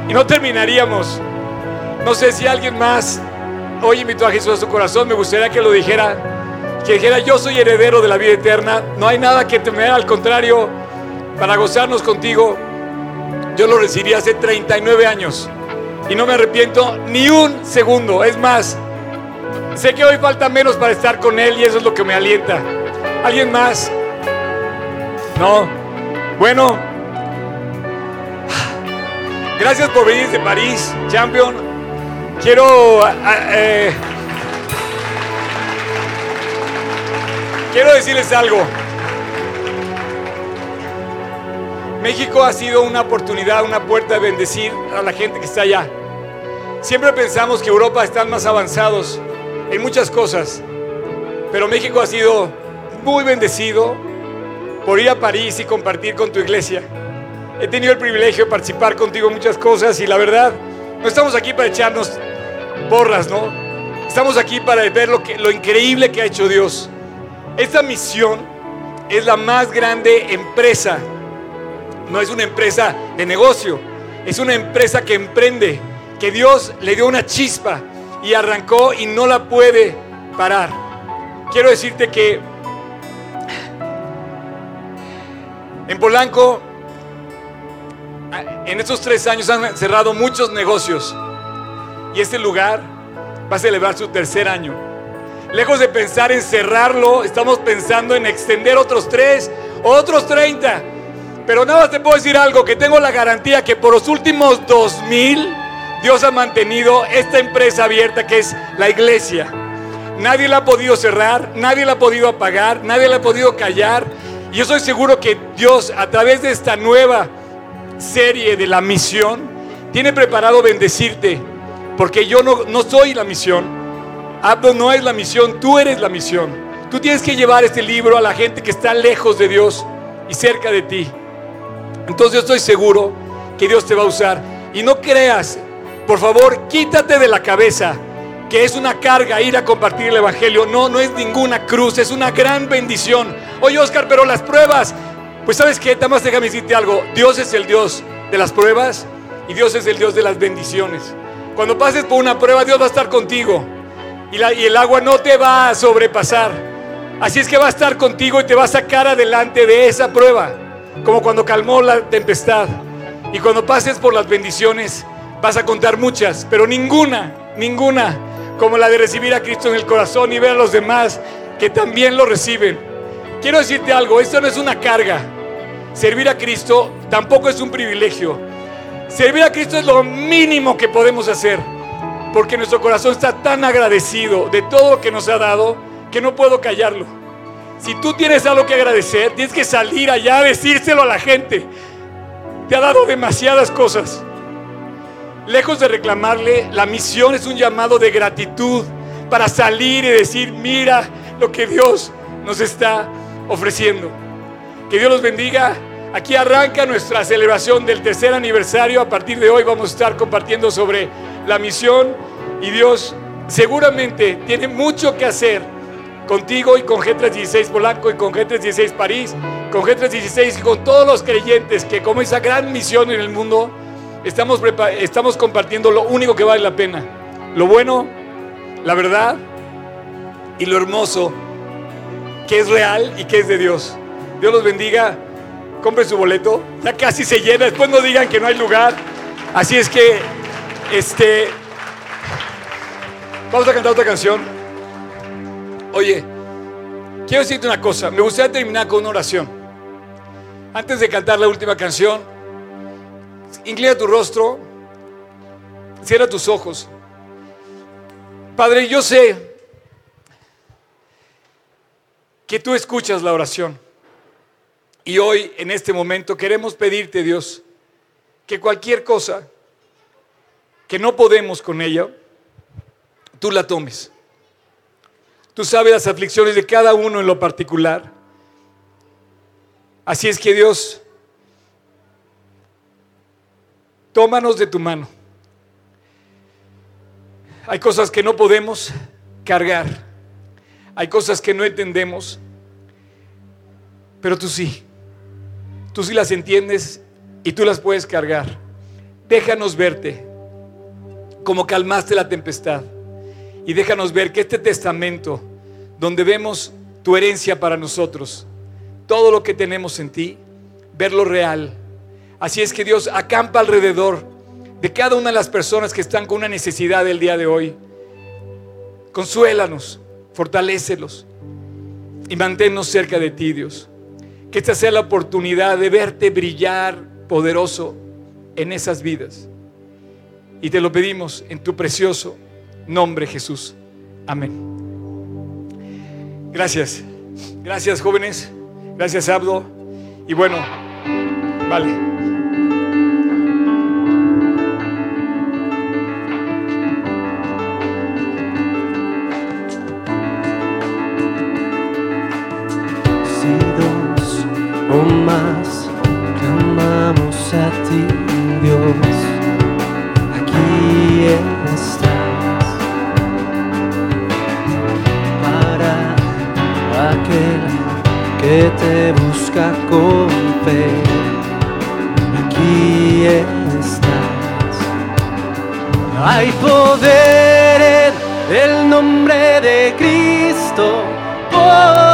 Y no terminaríamos. No sé si alguien más hoy invitó a Jesús a su corazón, me gustaría que lo dijera. Que dijera, yo soy heredero de la vida eterna. No hay nada que temer, al contrario, para gozarnos contigo. Yo lo recibí hace 39 años y no me arrepiento ni un segundo. Es más, sé que hoy falta menos para estar con Él y eso es lo que me alienta. ¿Alguien más? No. Bueno, Gracias por venir de París, Champion. Quiero, a- a- eh, quiero decirles algo. México ha sido una oportunidad, una puerta de bendecir a la gente que está allá. Siempre pensamos que Europa están más avanzados en muchas cosas, pero México ha sido muy bendecido por ir a París y compartir con tu iglesia. He tenido el privilegio de participar contigo en muchas cosas y la verdad, no estamos aquí para echarnos porras, ¿no? Estamos aquí para ver lo, que, lo increíble que ha hecho Dios. Esta misión es la más grande empresa. No es una empresa de negocio, es una empresa que emprende, que Dios le dio una chispa y arrancó y no la puede parar. Quiero decirte que en Polanco en estos tres años han cerrado muchos negocios y este lugar va a celebrar su tercer año. Lejos de pensar en cerrarlo, estamos pensando en extender otros tres, otros 30. Pero nada más te puedo decir algo, que tengo la garantía que por los últimos 2000 Dios ha mantenido esta empresa abierta que es la iglesia. Nadie la ha podido cerrar, nadie la ha podido apagar, nadie la ha podido callar. Y yo estoy seguro que Dios a través de esta nueva serie de la misión, tiene preparado bendecirte, porque yo no, no soy la misión. Abdo no es la misión, tú eres la misión. Tú tienes que llevar este libro a la gente que está lejos de Dios y cerca de ti. Entonces yo estoy seguro que Dios te va a usar. Y no creas, por favor, quítate de la cabeza que es una carga ir a compartir el Evangelio. No, no es ninguna cruz, es una gran bendición. Oye, Oscar, pero las pruebas, pues sabes qué, más déjame decirte algo. Dios es el Dios de las pruebas y Dios es el Dios de las bendiciones. Cuando pases por una prueba, Dios va a estar contigo y, y el agua no te va a sobrepasar. Así es que va a estar contigo y te va a sacar adelante de esa prueba, como cuando calmó la tempestad. Y cuando pases por las bendiciones, vas a contar muchas, pero ninguna, ninguna como la de recibir a Cristo en el corazón y ver a los demás que también lo reciben. Quiero decirte algo, esto no es una carga. Servir a Cristo tampoco es un privilegio. Servir a Cristo es lo mínimo que podemos hacer, porque nuestro corazón está tan agradecido de todo lo que nos ha dado que no puedo callarlo. Si tú tienes algo que agradecer, tienes que salir allá a decírselo a la gente. Te ha dado demasiadas cosas. Lejos de reclamarle, la misión es un llamado de gratitud para salir y decir, mira lo que Dios nos está ofreciendo. Que Dios los bendiga. Aquí arranca nuestra celebración del tercer aniversario. A partir de hoy vamos a estar compartiendo sobre la misión y Dios seguramente tiene mucho que hacer contigo y con G316 Polanco y con G316 París, con G316 y con todos los creyentes que como esa gran misión en el mundo estamos, estamos compartiendo lo único que vale la pena. Lo bueno, la verdad y lo hermoso que es real y que es de Dios. Dios los bendiga. Compre su boleto. Ya casi se llena. Después no digan que no hay lugar. Así es que, este, vamos a cantar otra canción. Oye, quiero decirte una cosa. Me gustaría terminar con una oración. Antes de cantar la última canción, Inclina tu rostro, cierra tus ojos. Padre, yo sé que tú escuchas la oración. Y hoy, en este momento, queremos pedirte, Dios, que cualquier cosa que no podemos con ella, tú la tomes. Tú sabes las aflicciones de cada uno en lo particular. Así es que Dios, tómanos de tu mano. Hay cosas que no podemos cargar. Hay cosas que no entendemos. Pero tú sí. Tú sí las entiendes y tú las puedes cargar. Déjanos verte como calmaste la tempestad. Y déjanos ver que este testamento, donde vemos tu herencia para nosotros, todo lo que tenemos en ti, verlo real Así es que Dios acampa alrededor de cada una de las personas que están con una necesidad el día de hoy. Consuélanos, fortalécelos y manténnos cerca de ti, Dios. Que esta sea la oportunidad de verte brillar poderoso en esas vidas. Y te lo pedimos en tu precioso nombre, Jesús. Amén. Gracias. Gracias, jóvenes. Gracias, Abdo. Y bueno, vale. Ti, Dios. Aquí estás para aquel que te busca con fe. Aquí estás. Hay poder en el nombre de Cristo. Poder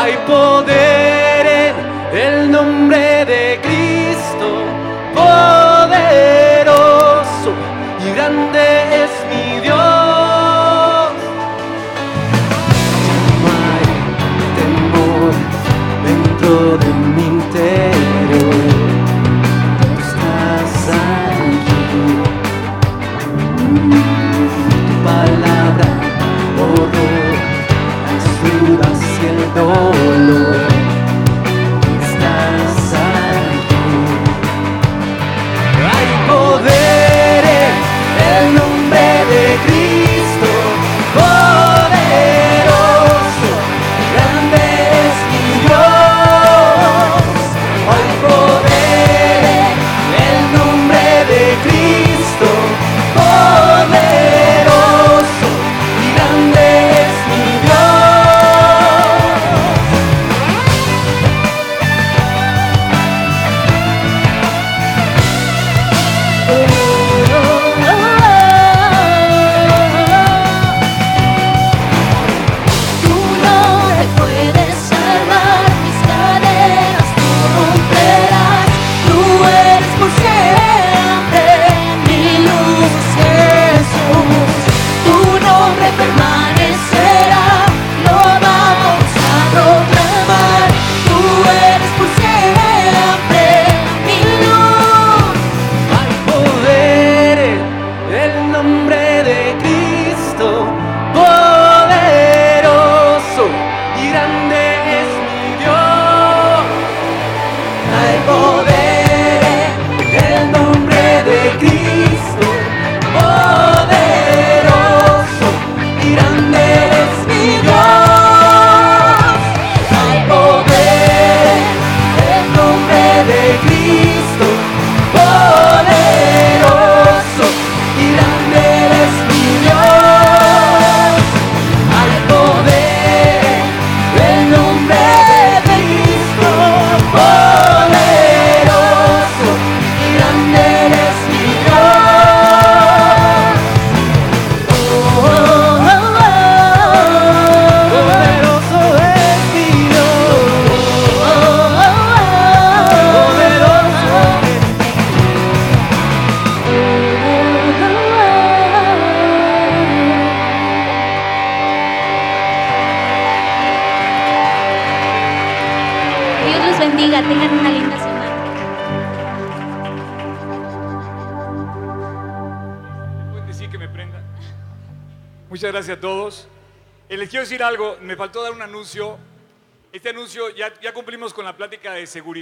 Hay poder